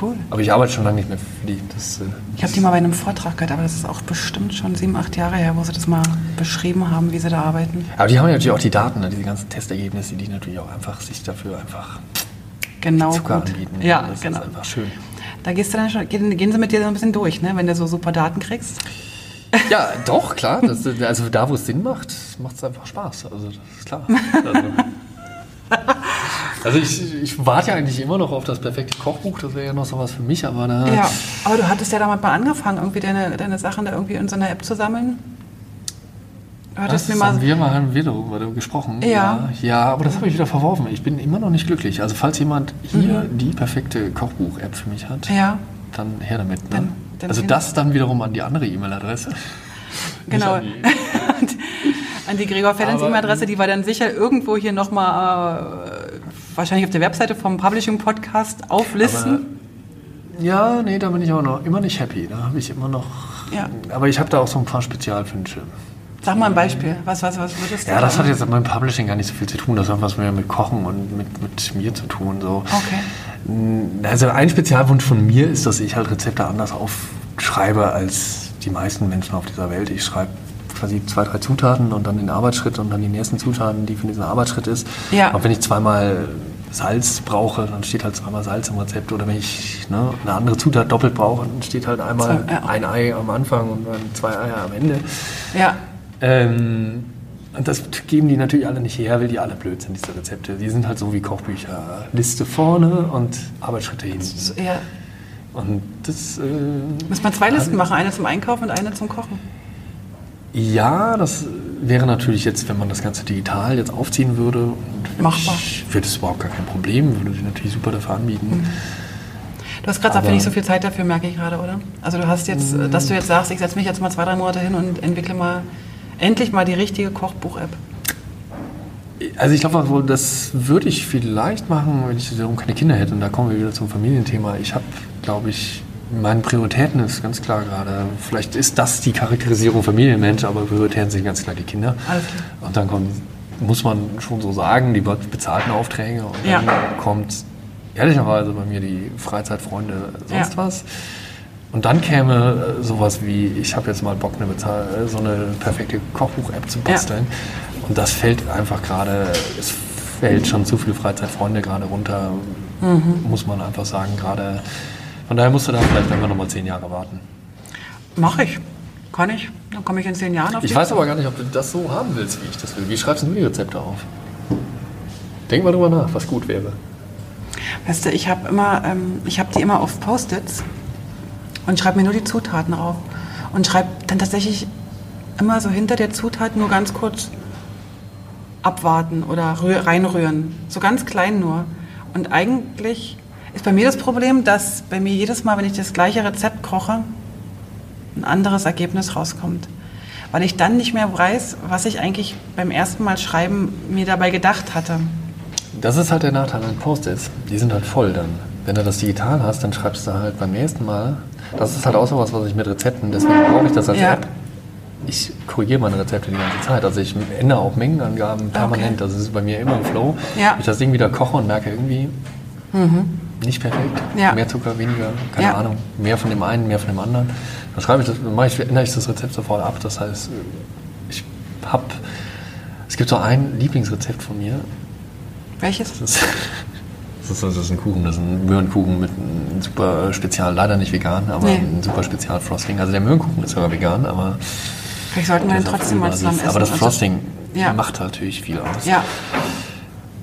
Cool. Aber ich arbeite schon lange nicht mehr für die. Das, äh, Ich habe die mal bei einem Vortrag gehört, aber das ist auch bestimmt schon sieben, acht Jahre her, wo sie das mal beschrieben haben, wie sie da arbeiten. aber die haben ja natürlich auch die Daten, ne, diese ganzen Testergebnisse, die natürlich auch einfach sich dafür einfach Genau. Zucker gut. anbieten. Ja, das genau. ist einfach schön. Da gehst du dann schon, gehen, gehen sie mit dir so ein bisschen durch, ne? wenn du so super Daten kriegst. Ja, doch, klar. Das, also da, wo es Sinn macht, macht es einfach Spaß. Also das ist klar. Also, also ich, ich warte ja eigentlich immer noch auf das perfekte Kochbuch. Das wäre ja noch sowas für mich, aber. Ja, aber du hattest ja damals mal angefangen, irgendwie deine, deine Sachen da irgendwie in so einer App zu sammeln. Hattest Das mir mal. haben wir mal haben wir darüber gesprochen. Ja. ja, ja, aber das habe ich wieder verworfen. Ich bin immer noch nicht glücklich. Also falls jemand hier Mhm. die perfekte Kochbuch-App für mich hat, Ja, dann her damit. Ne? Dann- dann also das dann wiederum an die andere E-Mail-Adresse. genau. An die- An die Gregor Fellens E-Mail-Adresse, die wir dann sicher irgendwo hier nochmal, äh, wahrscheinlich auf der Webseite vom Publishing Podcast auflisten. Ja, nee, da bin ich auch noch immer nicht happy. Da habe ich immer noch. Ja. Aber ich habe da auch so ein paar Spezialwünsche. Sag mal ein Beispiel. Was, was, was würdest du Ja, das hat jetzt mit dem Publishing gar nicht so viel zu tun. Das hat was mehr mit Kochen und mit, mit mir zu tun. So. Okay. Also ein Spezialwunsch von mir ist, dass ich halt Rezepte anders aufschreibe als die meisten Menschen auf dieser Welt. Ich schreibe quasi zwei, drei Zutaten und dann den Arbeitsschritt und dann die nächsten Zutaten, die für diesen Arbeitsschritt ist. Ja. Und wenn ich zweimal Salz brauche, dann steht halt zweimal Salz im Rezept. Oder wenn ich ne, eine andere Zutat doppelt brauche, dann steht halt einmal ein Ei am Anfang und dann zwei Eier am Ende. Ja, Ähm, und das geben die natürlich alle nicht her, weil die alle blöd sind, diese Rezepte. Die sind halt so wie Kochbücher. Liste vorne und Arbeitsschritte hinten. so, ja. Und das. Äh, Muss man zwei Listen machen, eine zum Einkaufen und eine zum Kochen. ja, das wäre natürlich jetzt, wenn man das Ganze digital jetzt aufziehen würde. Und Machbar. Wäre das überhaupt gar kein Problem, würde die natürlich super dafür anbieten. Du hast gerade gesagt, nicht so viel Zeit dafür, merke ich gerade, oder? Also du hast jetzt, äh, dass du jetzt sagst, ich setze mich jetzt mal zwei, drei Monate hin und entwickle mal endlich mal die richtige Kochbuch-App. Also ich glaube, das würde ich vielleicht machen, wenn ich wiederum keine Kinder hätte. Und da kommen wir wieder zum Familienthema. Ich habe, glaube ich, meine Prioritäten ist ganz klar gerade. Vielleicht ist das die Charakterisierung Familienmensch, aber Prioritäten sind ganz klar die Kinder. Klar. Und dann kommt, muss man schon so sagen, die bezahlten Aufträge. Und dann Ja. kommt ehrlicherweise bei mir die Freizeitfreunde, sonst Ja. was. Und dann käme äh, sowas wie, ich habe jetzt mal Bock, eine Bezahl äh, so eine perfekte Kochbuch-App zu basteln. Und das fällt einfach gerade, es fällt schon zu viele Freizeitfreunde gerade runter, Mhm. muss man einfach sagen. Gerade von daher musst du da vielleicht einfach nochmal zehn Jahre warten. Mache ich. Kann ich. Dann komme ich in zehn Jahren auf Ich weiß aber gar nicht, ob du das so haben willst, wie ich das will. Wie schreibst du die Rezepte auf? Denk mal drüber nach, was gut wäre. Weißt du, ich habe immer, ähm, ich habe die immer auf Post-its und schreibe mir nur die Zutaten drauf und schreibe dann tatsächlich immer so hinter der Zutat nur ganz kurz abwarten oder rühr, reinrühren, so ganz klein nur. Und eigentlich ist bei mir das Problem, dass bei mir jedes Mal, wenn ich das gleiche Rezept koche, ein anderes Ergebnis rauskommt. Weil ich dann nicht mehr weiß, was ich eigentlich beim ersten Mal schreiben mir dabei gedacht hatte. Das ist halt der Nachteil an Post-its. Die sind halt voll dann. Wenn du das digital hast, dann schreibst du halt beim ersten Mal. Das ist halt auch so was, was ich mit Rezepten, deswegen brauche ich das als Ja. App. Ich korrigiere meine Rezepte die ganze Zeit. Also ich ändere auch Mengenangaben permanent. Das ist bei mir immer im Flow. Ja. Ich das Ding wieder koche und merke irgendwie, nicht perfekt. Ja. Mehr Zucker, weniger, keine Ja. Ahnung. Mehr von dem einen, mehr von dem anderen. Dann schreibe ich das, dann mache ich, ändere ich das Rezept sofort ab. Das heißt, ich habe, es gibt so ein Lieblingsrezept von mir. Welches? Das ist, das ist, das ist ein Kuchen, das ist ein Möhrenkuchen mit einem super Spezial, leider nicht vegan, aber Nee. ein super Spezial-Frosting. Also der Möhrenkuchen ist sogar vegan, aber, Vielleicht sollten wir den trotzdem mal zusammen essen. aber das Also- Frosting Ja. macht natürlich viel aus. Ja,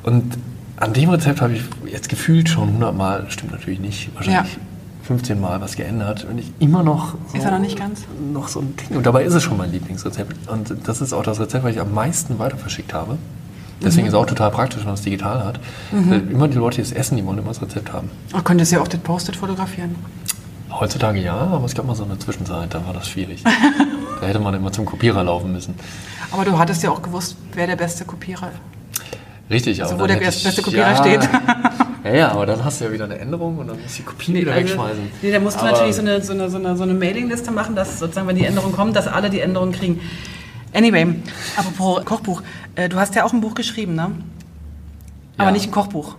Und an dem Rezept habe ich jetzt gefühlt schon 100 Mal, stimmt natürlich nicht, wahrscheinlich Ja. 15 Mal was geändert und ich immer noch so, Ist er noch nicht ganz? noch so ein Ding. Und dabei ist es schon mein Lieblingsrezept. Und das ist auch das Rezept, was ich am meisten weiter verschickt habe. Deswegen Mhm. ist es auch total praktisch, wenn man es digital hat. Weil immer die Leute, die es essen, die wollen immer das Rezept haben. man könnte es ja auch das Post-it fotografieren. Heutzutage ja, aber es gab mal so eine Zwischenzeit, da war das schwierig. da hätte man immer zum Kopierer laufen müssen. Aber du hattest ja auch gewusst, wer der beste Kopierer ist. Richtig, aber Also wo der ich- beste Kopierer ja, steht. ja, ja, aber dann hast du ja wieder eine Änderung und dann musst du die Kopie wieder Also, wegschmeißen. nee, da musst du Aber- natürlich so eine, so, eine, so, eine, so eine Mailingliste machen, dass sozusagen, wenn die Änderung kommt, dass alle die Änderung kriegen. Anyway, apropos Kochbuch, äh, du hast ja auch ein Buch geschrieben, ne? Aber Ja. nicht ein Kochbuch.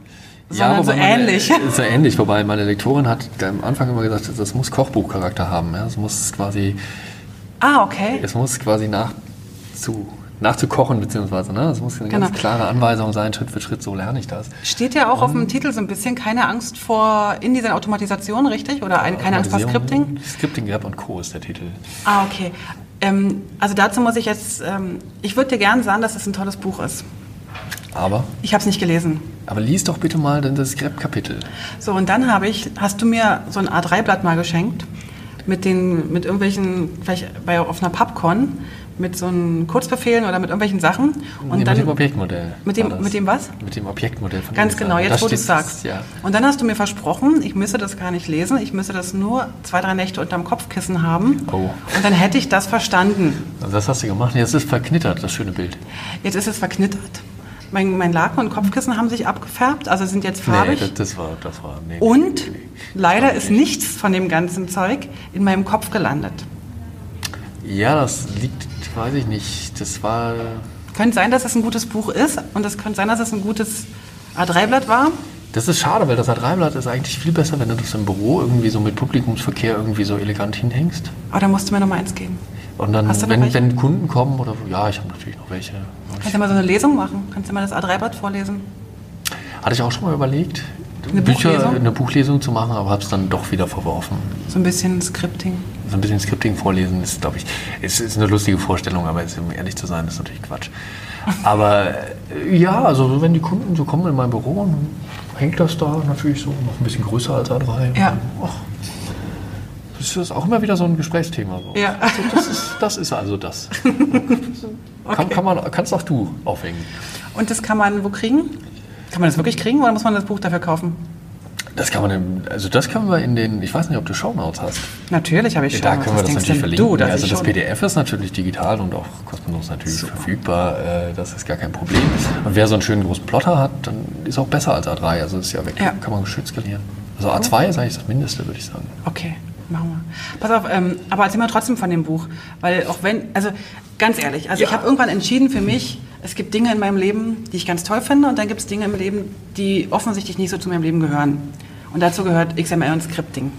Ja, Sondern so wobei meine- ähnlich. Ist ja ähnlich, wobei meine Lektorin hat am Anfang immer gesagt, das muss Kochbuchcharakter haben. Ja? Es muss quasi, Ah, okay. es muss quasi nach zu, nachzukochen, beziehungsweise, ne? Es muss eine Genau. ganz klare Anweisung sein, Schritt für Schritt, so lerne ich das. Steht ja auch auf dem Titel so ein bisschen keine Angst vor in dieser Automatisation, richtig? Oder ein, keine Angst vor Scripting? Scripting Gap und Co. ist der Titel. Ah, okay. Ähm, also dazu muss ich jetzt, ähm, ich würde dir gern sagen, dass es ein tolles Buch ist. Aber, Ich habe es nicht gelesen. aber lies doch bitte mal dann das Grab-Kapitel. So, und dann habe ich, hast du mir so ein A3-Blatt mal geschenkt mit den, mit irgendwelchen, vielleicht bei, auf einer Pubcon, mit so einen Kurzbefehlen oder mit irgendwelchen Sachen. Und Nee, dann, mit dem Objektmodell. Mit dem- mit dem was? Mit dem Objektmodell von Ganz genau, jetzt wo du es sagst. Ja. Und dann hast du mir versprochen, ich müsse das gar nicht lesen, ich müsse das nur zwei, drei Nächte unterm Kopfkissen haben. Oh. Und dann hätte ich das verstanden. Also das hast du gemacht. Jetzt ist verknittert, das schöne Bild. Jetzt ist es verknittert. Mein, mein Laken und Kopfkissen haben sich abgefärbt, also sind jetzt farbig. Nee, das, das war, das war, nee. und leider ist nichts von dem ganzen Zeug in meinem Kopf gelandet. Ja, das liegt, weiß ich nicht. Das war. Könnte sein, dass es ein gutes Buch ist und es könnte sein, dass es ein gutes A3-Blatt war. Das ist schade, weil das A3-Blatt ist eigentlich viel besser, wenn du das im Büro irgendwie so mit Publikumsverkehr irgendwie so elegant hinhängst. Aber da musst du mir noch mal eins geben. Und dann, wenn, wenn Kunden kommen oder so, ja, ich habe natürlich noch welche. Kannst du mal so eine Lesung machen? Kannst du mal das A3-Blatt vorlesen? Hatte ich auch schon mal überlegt, Eine Bücher, Buchlesung? eine Buchlesung zu machen, aber habe es dann doch wieder verworfen. So ein bisschen Scripting. So ein bisschen Scripting vorlesen ist, glaube ich, ist, ist eine lustige Vorstellung, aber ist, um ehrlich zu sein, ist natürlich Quatsch. Aber äh, ja, also wenn die Kunden so kommen in mein Büro, dann hängt das da natürlich so noch ein bisschen größer als A3. Ja. Ach, das ist auch immer wieder so ein Gesprächsthema. So. Ja. Also das, ist, das ist also das. Kann, kann man, kannst auch du aufhängen. Und das kann man wo kriegen? Kann man das wirklich kriegen oder muss man das Buch dafür kaufen? Das kann man, im, also das können wir in den, ich weiß nicht, ob du Shownotes hast. Natürlich habe ich schon. Da können wir das natürlich verlinken. Du, also ich das PDF ist natürlich digital und auch kostenlos natürlich verfügbar. Äh, das ist gar kein Problem. Und wer so einen schönen großen Plotter hat, dann ist auch besser als A3. Also ist ja weg. Ja. Kann man geschützt skalieren. Also A2 ist eigentlich das Mindeste, würde ich sagen. Okay, machen wir. Pass auf, ähm, aber erzähl mal trotzdem von dem Buch. Weil auch wenn, also ganz ehrlich, also ich Ja. habe irgendwann entschieden für mich, es gibt Dinge in meinem Leben, die ich ganz toll finde und dann gibt es Dinge im Leben, die offensichtlich nicht so zu meinem Leben gehören. Und dazu gehört XML und Scripting.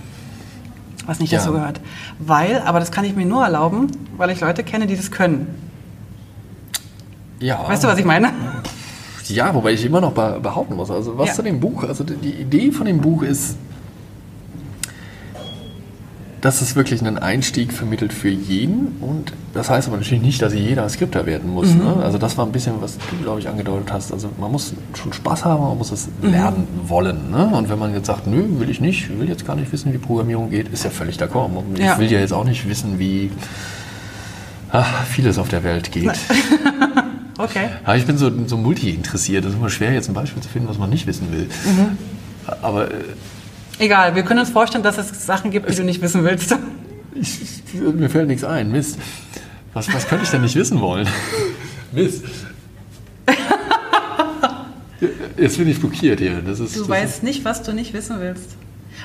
Was nicht Ja. dazu gehört. Weil, aber das kann ich mir nur erlauben, weil ich Leute kenne, die das können. Ja. Weißt du, was ich meine? Ja, wobei ich immer noch be behaupten muss. Also was Ja. zu dem Buch, also die Idee von dem Buch ist, dass es wirklich einen Einstieg vermittelt für jeden. Und das heißt aber natürlich nicht, dass jeder Skripter werden muss. Mhm. Ne? Also das war ein bisschen, was du, glaube ich, angedeutet hast. Also man muss schon Spaß haben, man muss es Mhm. lernen wollen. Ne? Und wenn man jetzt sagt, nö, will ich nicht, will jetzt gar nicht wissen, wie Programmierung geht, ist ja völlig d'accord. Ich Ja. will ja jetzt auch nicht wissen, wie ach, vieles auf der Welt geht. Okay. Ja, ich bin so, so multi-interessiert. Es ist immer schwer, jetzt ein Beispiel zu finden, was man nicht wissen will. Mhm. Aber äh, Egal, wir können uns vorstellen, dass es Sachen gibt, die du nicht wissen willst. ich, mir fällt nichts ein. Mist. Was, was könnte ich denn nicht wissen wollen? Mist. Jetzt bin ich blockiert hier. Das ist, Du das weißt nicht, was du nicht wissen willst.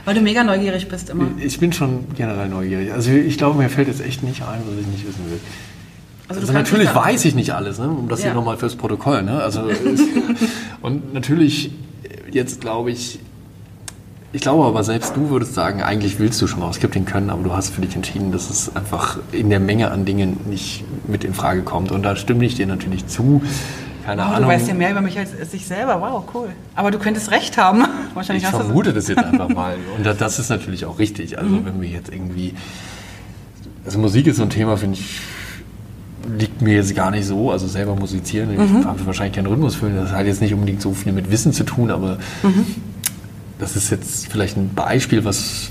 Weil du mega neugierig bist immer. Ist, ich bin schon generell neugierig. Also ich glaube, mir fällt jetzt echt nicht ein, was ich nicht wissen will. Also, Also natürlich weiß ich nicht alles, ne? um das hier Ja. nochmal fürs Protokoll. Ne? Also, und natürlich, jetzt glaube ich, ich glaube aber selbst du würdest sagen, eigentlich willst du schon mal Scripting können, aber du hast für dich entschieden, dass es einfach in der Menge an Dingen nicht mit in Frage kommt. Und da stimme ich dir natürlich zu. Keine Wow, Ahnung. du weißt ja mehr über mich als, als ich selber. Wow, cool. Aber du könntest recht haben. Wahrscheinlich Ich vermute das jetzt einfach mal. Und da- das ist natürlich auch richtig. Also wenn wir jetzt irgendwie. Also Musik ist so ein Thema, finde ich, liegt mir jetzt gar nicht so. Also selber musizieren, ich habe wahrscheinlich keinen Rhythmus fühlen. Das hat jetzt nicht unbedingt so viel mit Wissen zu tun, aber das ist jetzt vielleicht ein Beispiel, was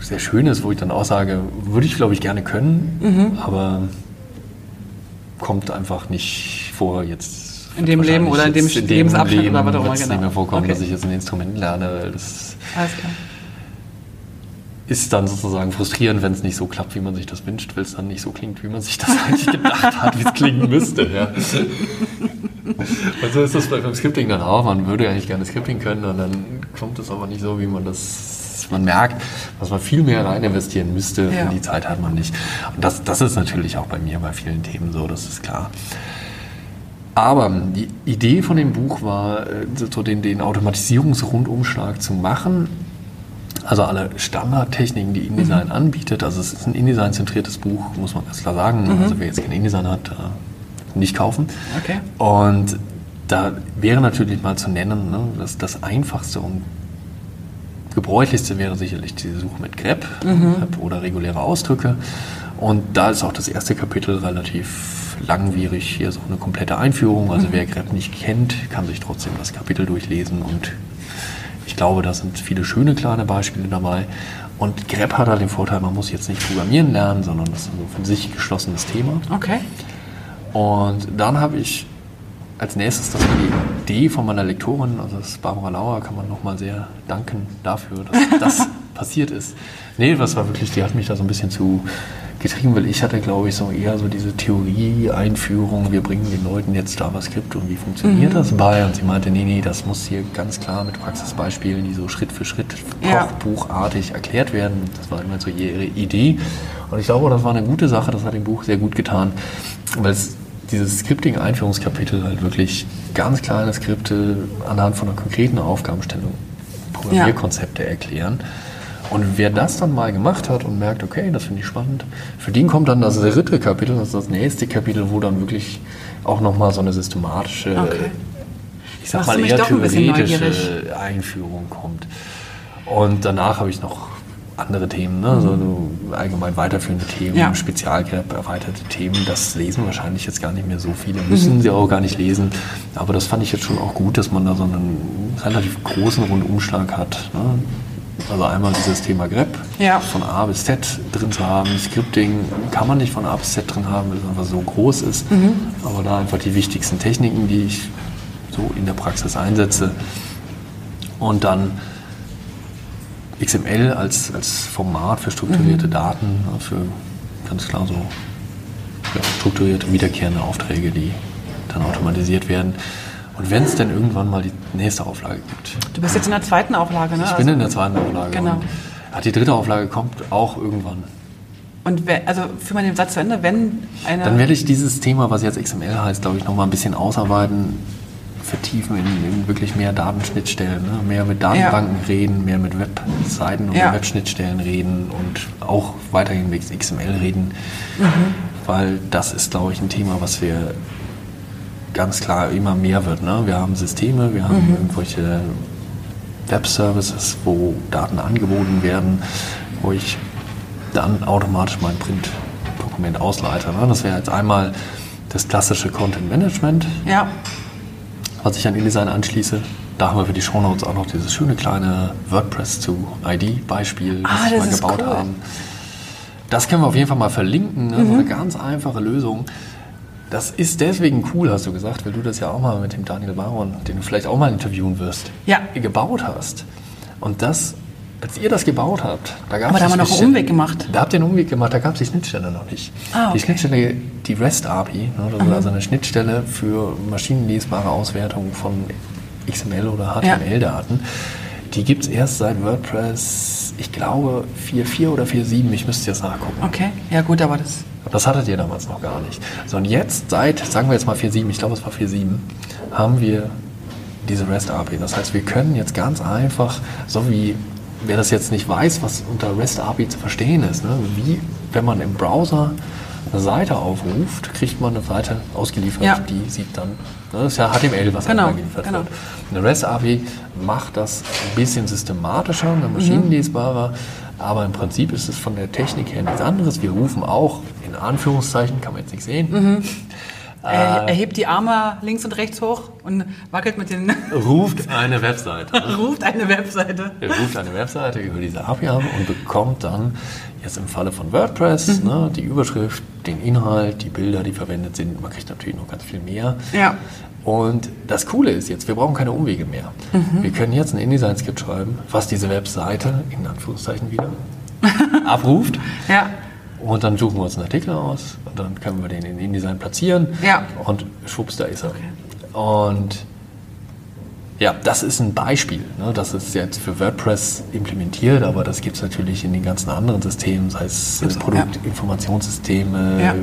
sehr schön ist, wo ich dann auch sage, würde ich glaube ich gerne können, aber kommt einfach nicht vor jetzt. In dem Leben oder in dem Wahrscheinlich jetzt Lebensabschnitt oder was auch immer, genau. nicht mehr vorkommen, Okay. dass ich jetzt ein Instrument lerne. weil Das ist dann sozusagen frustrierend, wenn es nicht so klappt, wie man sich das wünscht, weil es dann nicht so klingt, wie man sich das eigentlich gedacht hat, wie es klingen müsste. Ja. Und so ist das bei- beim Scripting dann auch. Man würde eigentlich gerne Scripting können und dann kommt es aber nicht so, wie man das. Man merkt, dass man viel mehr rein investieren müsste Ja. und die Zeit hat man nicht. Und das, das ist natürlich auch bei mir bei vielen Themen so, das ist klar. Aber die Idee von dem Buch war, äh, so den, den Automatisierungsrundumschlag zu machen. Also alle Standardtechniken, die InDesign mhm. anbietet. Also es ist ein InDesign-zentriertes Buch, muss man ganz klar sagen. Mhm. Also wer jetzt kein InDesign hat, äh, nicht kaufen. Okay. Und da wäre natürlich mal zu nennen, ne, dass das einfachste und gebräuchlichste wäre sicherlich die Suche mit grep mhm. oder reguläre Ausdrücke. Und da ist auch das erste Kapitel relativ langwierig. Hier ist auch eine komplette Einführung. Also mhm. wer grep nicht kennt, kann sich trotzdem das Kapitel durchlesen. Und ich glaube, da sind viele schöne kleine Beispiele dabei. Und grep hat halt den Vorteil, man muss jetzt nicht programmieren lernen, sondern das ist ein für sich geschlossenes Thema. Okay. Und dann habe ich als nächstes, das war die Idee von meiner Lektorin, also das Barbara Lauer, kann man nochmal sehr danken dafür, dass das passiert ist. Nee, was war wirklich, die hat mich da so ein bisschen zu getrieben, weil ich hatte, glaube ich, so eher so diese Theorie-Einführung, wir bringen den Leuten jetzt JavaScript und wie funktioniert mhm. das bei? Und sie meinte, nee, nee, das muss hier ganz klar mit Praxisbeispielen, die so Schritt für Schritt ja. kochbuchartig erklärt werden. Das war immer so ihre Idee. Und ich glaube, das war eine gute Sache, das hat dem Buch sehr gut getan, weil es dieses Scripting-Einführungskapitel halt wirklich ganz kleine Skripte anhand von einer konkreten Aufgabenstellung, Programmierkonzepte ja. erklären. Und wer das dann mal gemacht hat und merkt, okay, das finde ich spannend, für den kommt dann das dritte Kapitel, das ist das nächste Kapitel, wo dann wirklich auch nochmal so eine systematische, okay. ich sag mal eher theoretische Einführung kommt. Und danach habe ich noch andere Themen, ne? also allgemein weiterführende Themen, ja. Spezialgrab, erweiterte Themen, das lesen wahrscheinlich jetzt gar nicht mehr so viele, müssen mhm. sie auch gar nicht lesen. Aber das fand ich jetzt schon auch gut, dass man da so einen relativ großen Rundumschlag hat. Ne? Also einmal dieses Thema Grep ja. von A bis Z drin zu haben. Scripting kann man nicht von A bis Z drin haben, weil es einfach so groß ist. Mhm. Aber da einfach die wichtigsten Techniken, die ich so in der Praxis einsetze. Und dann XML als, als Format für strukturierte mhm. Daten, für ganz klar so ja, strukturierte, wiederkehrende Aufträge, die dann automatisiert werden. Und wenn es denn irgendwann mal die nächste Auflage gibt. Du bist jetzt in der zweiten Auflage, ne? Ich bin in der zweiten Auflage. Genau. die dritte Auflage kommt auch irgendwann. Und wer, also führ mal den Satz zu Ende, wenn eine. Dann werde ich dieses Thema, was jetzt XML heißt, glaube ich, nochmal ein bisschen ausarbeiten vertiefen in, in wirklich mehr Datenschnittstellen, ne? mehr mit Datenbanken ja. reden, mehr mit Webseiten und ja. Webschnittstellen reden und auch weiterhin mit XML reden, mhm. weil das ist, glaube ich, ein Thema, was wir ganz klar immer mehr wird. Ne? Wir haben Systeme, wir haben mhm. irgendwelche Web-Services, wo Daten angeboten werden, wo ich dann automatisch mein Print-Dokument ausleite. Ne? Das wäre jetzt einmal das klassische Content Management. Ja was ich an InDesign anschließe. Da haben wir für die Shownotes auch noch dieses schöne kleine WordPress zu ID-Beispiel, ah, das wir gebaut cool. haben. Das können wir auf jeden Fall mal verlinken. Ne? Mhm. So eine ganz einfache Lösung. Das ist deswegen cool, hast du gesagt, weil du das ja auch mal mit dem Daniel Baron, den du vielleicht auch mal interviewen wirst, ja. gebaut hast. Und das als ihr das gebaut habt, da gab es. Aber da haben wir noch einen Umweg gemacht. Da habt ihr einen Umweg gemacht, da gab es die Schnittstelle noch nicht. Ah, okay. Die Schnittstelle, die REST-API, ne, also eine Schnittstelle für maschinenlesbare Auswertung von XML oder HTML-Daten, ja. die gibt es erst seit WordPress, ich glaube, 4.4 oder 4.7, ich müsste jetzt nachgucken. Okay, ja gut, aber das. Das hattet ihr damals noch gar nicht. So, und jetzt, seit, sagen wir jetzt mal 4.7, ich glaube, es war 4.7, haben wir diese REST API. Das heißt, wir können jetzt ganz einfach, so wie wer das jetzt nicht weiß, was unter REST API zu verstehen ist, ne? wie wenn man im Browser eine Seite aufruft, kriegt man eine Seite ausgeliefert, ja. die sieht dann, ne? das ist ja HTML, was genau, geliefert genau. wird. Eine REST API macht das ein bisschen systematischer, maschinenlesbarer, mhm. aber im Prinzip ist es von der Technik her nichts anderes. Wir rufen auch, in Anführungszeichen, kann man jetzt nicht sehen, mhm. Er, er, hebt die Arme links und rechts hoch und wackelt mit den. Ruft eine Webseite. ruft eine Webseite. Er ruft eine Webseite über diese API und bekommt dann, jetzt im Falle von WordPress, mhm. ne, die Überschrift, den Inhalt, die Bilder, die verwendet sind. Man kriegt natürlich noch ganz viel mehr. Ja. Und das Coole ist jetzt, wir brauchen keine Umwege mehr. Mhm. Wir können jetzt ein InDesign-Skript schreiben, was diese Webseite, in Anführungszeichen wieder, abruft. Ja. Und dann suchen wir uns einen Artikel aus und dann können wir den in InDesign platzieren. Ja. Und schwupps, da ist er. Und ja, das ist ein Beispiel. Ne? Das ist jetzt für WordPress implementiert, aber das gibt es natürlich in den ganzen anderen Systemen, sei es Gibt's Produktinformationssysteme, ja.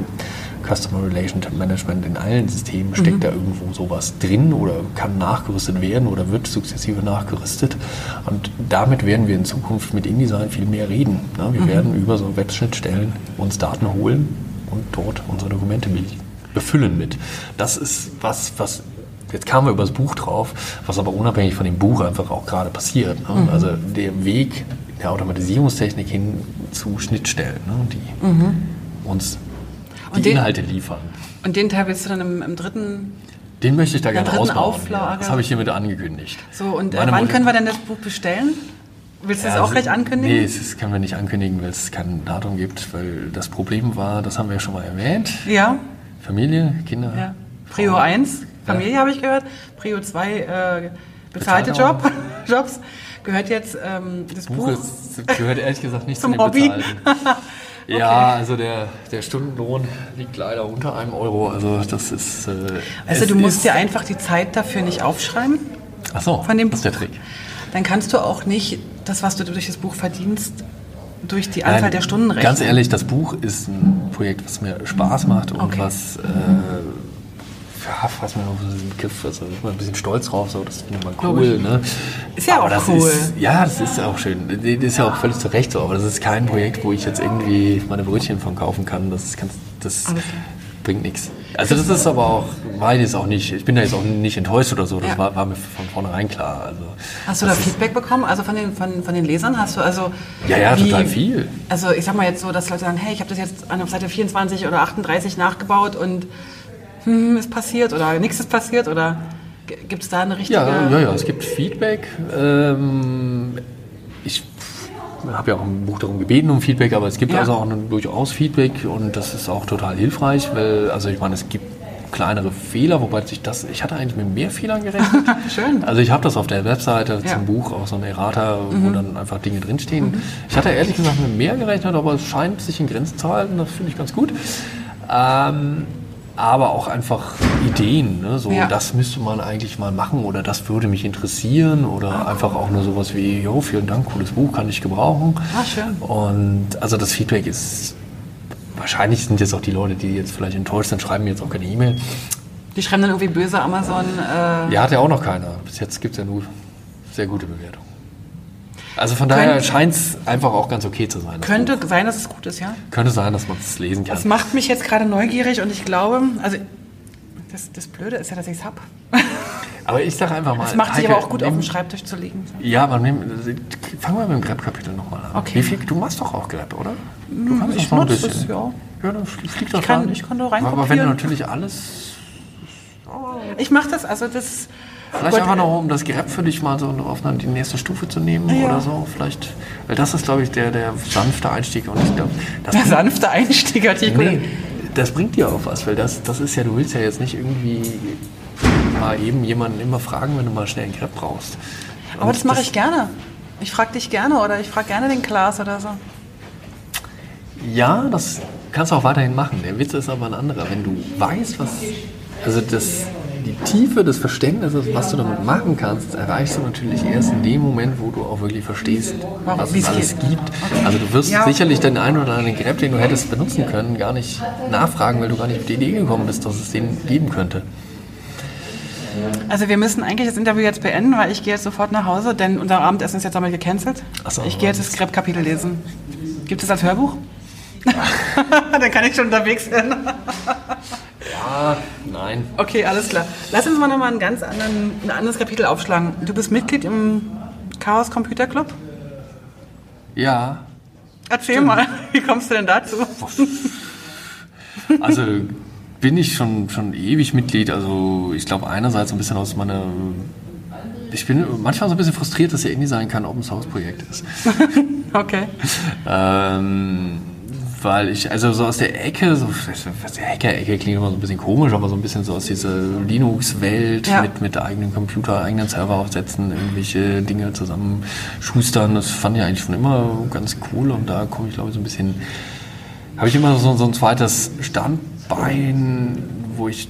Customer Relationship Management in allen Systemen steckt Mhm. da irgendwo sowas drin oder kann nachgerüstet werden oder wird sukzessive nachgerüstet. Und damit werden wir in Zukunft mit InDesign viel mehr reden. Ne? Mhm. Wir werden über so Webschnittstellen uns Daten holen und dort unsere Dokumente be- befüllen mit. Das ist was, was Jetzt kamen wir über das Buch drauf, was aber unabhängig von dem Buch einfach auch gerade passiert. Ne? Mhm. Also der Weg der Automatisierungstechnik hin zu Schnittstellen, ne? die uns die den- Inhalte liefern. Und den Teil willst du dann im, im dritten. Den möchte ich da gerne ausbauen. Auflage. Das habe ich hiermit angekündigt. So, und äh, Meine wann Mutter- können wir denn das Buch bestellen? Willst du das Ja, auch es- gleich ankündigen? Nee, das können wir nicht ankündigen, weil es kein Datum gibt. Weil das Problem war, das haben wir ja schon mal erwähnt, Ja, Familie, Kinder. ja. Prio Frau. 1, Familie habe ich gehört. Prio 2, äh, bezahlte Job, Jobs. Gehört jetzt ähm, das Buch. Buch ist, gehört ehrlich gesagt nicht Zum zu den Hobby? Bezahlten. Ja, also der, der Stundenlohn liegt leider unter einem Euro. Also das ist. Äh, Also du musst dir einfach die Zeit dafür nicht aufschreiben. Ach so, von dem das ist der. Trick. Dann kannst du auch nicht das, was du durch das Buch verdienst, durch die Anzahl Nein, der Stunden rechnen. Ganz ehrlich, das Buch ist ein Projekt, was mir Spaß macht und Okay. was, äh, was noch so einen Begriff, also ich bin ein bisschen stolz drauf, so, das findet man cool. Ne? Ist ja aber auch das cool. Ist, ja, das ist ja auch schön. Das ist ja auch völlig zu Recht so, aber das ist kein Projekt, wo ich jetzt irgendwie meine Brötchen von kaufen kann. Das, kann, das klar. bringt nichts. Also das ist aber auch, war jetzt auch nicht, ich bin da jetzt auch nicht enttäuscht oder so, das Ja. war, war mir von vornherein klar. Also, Hast du da ist- Feedback bekommen? Also von den, von, von den Lesern hast du also. Ja, ja, total viel. Also ich sag mal jetzt so, dass Leute sagen, hey, ich habe das jetzt auf Seite 24 oder 38 nachgebaut und hm, ist passiert oder nichts ist passiert oder gibt es da eine richtige. Ja, ja, ja, es gibt Feedback. Ähm, ich habe ja auch im Buch darum gebeten um Feedback, aber es gibt Ja. also auch ein- durchaus Feedback und das ist auch total hilfreich, weil, also ich meine, es gibt kleinere Fehler, wobei sich das, ich hatte eigentlich mit mehr Fehlern gerechnet. Schön. Also ich habe das auf der Webseite Ja. zum Buch, auch so ein Errata, wo dann einfach Dinge drinstehen. Ich hatte ehrlich gesagt mit mehr gerechnet, aber es scheint sich in Grenzen zu halten, das finde ich ganz gut. Ähm, aber auch einfach Ideen, ne? so Ja. das müsste man eigentlich mal machen oder das würde mich interessieren oder einfach auch nur sowas wie, jo, vielen Dank, cooles Buch, kann ich gebrauchen. Ah, schön. Und also das Feedback ist, wahrscheinlich sind jetzt auch die Leute, die jetzt vielleicht enttäuscht sind, schreiben mir jetzt auch keine E-Mail. Die schreiben dann irgendwie böse Amazon. Äh, Ja, hat ja auch noch keiner. Bis jetzt gibt es ja nur sehr gute Bewertungen. Also von daher scheint es einfach auch ganz okay zu sein. könnte Buch. sein, dass es gut ist, ja. könnte sein, dass man es lesen kann. Das macht mich jetzt gerade neugierig und ich glaube, also das, das Blöde ist ja, dass ich es habe. Aber ich sage einfach mal. Es macht sich Heike, aber auch gut auf nimm- dem Schreibtisch zu liegen. Ja, aber nimm, fangen wir mit dem Grab-Kapitel nochmal an. Okay. Viel, du machst doch auch Grab, oder? Du kannst ich das noch ein bisschen. es, ja. Ja, dann fliegt das kann- rein. ich kann da Aber wenn du natürlich alles Ich mache das, also das. Vielleicht Gott, einfach noch, um das Grab für dich mal so auf die nächste Stufe zu nehmen Ja. oder so. Vielleicht, weil das ist, glaube ich, der, der sanfte Einstieg. Und ich glaube, das, Der sanfte Einstieg hat die nee, das bringt dir auch was, weil das, das ist ja, du willst ja jetzt nicht irgendwie mal eben jemanden immer fragen, wenn du mal schnell ein Grab brauchst. Aber Und das mache ich gerne. Ich frage dich gerne oder ich frage gerne den Klaas oder so. Ja, das kannst du auch weiterhin machen. Der Witz ist aber ein anderer. Wenn du weißt, was. Also das, die Tiefe des Verständnisses, was du damit machen kannst, erreichst du natürlich erst in dem Moment, wo du auch wirklich verstehst, was es es alles gibt. Also du wirst Ja. sicherlich den einen oder anderen Grab, den du hättest benutzen können, gar nicht nachfragen, weil du gar nicht auf die Idee gekommen bist, dass es den geben könnte. Also wir müssen eigentlich das Interview jetzt beenden, weil ich gehe jetzt sofort nach Hause, denn unser Abendessen ist jetzt damit gecancelt. So, ich gehe jetzt das Skript-Kapitel lesen. Gibt es das Hörbuch? Dann kann ich schon unterwegs sein. Ja, nein. Okay, alles klar. Lass uns mal nochmal ein ganz anderes Kapitel aufschlagen. Du bist Mitglied im Chaos Computer Club? Ja, Erzähl mal, wie kommst du denn dazu? Also bin ich schon, schon ewig Mitglied. Also ich glaube einerseits ein bisschen aus meiner... Ich bin manchmal so ein bisschen frustriert, dass ja InDesign kein Open-Source-Projekt ist. Okay. ähm, weil ich, also so aus der Ecke, so, was der Hacker-Ecke klingt immer so ein bisschen komisch, aber so ein bisschen so aus dieser Linux-Welt Ja. mit, mit eigenem Computer, eigenen Server aufsetzen, irgendwelche Dinge zusammen schustern, das fand ich eigentlich schon immer ganz cool und da komme ich glaube ich so ein bisschen, habe ich immer so, so ein zweites Standbein, wo ich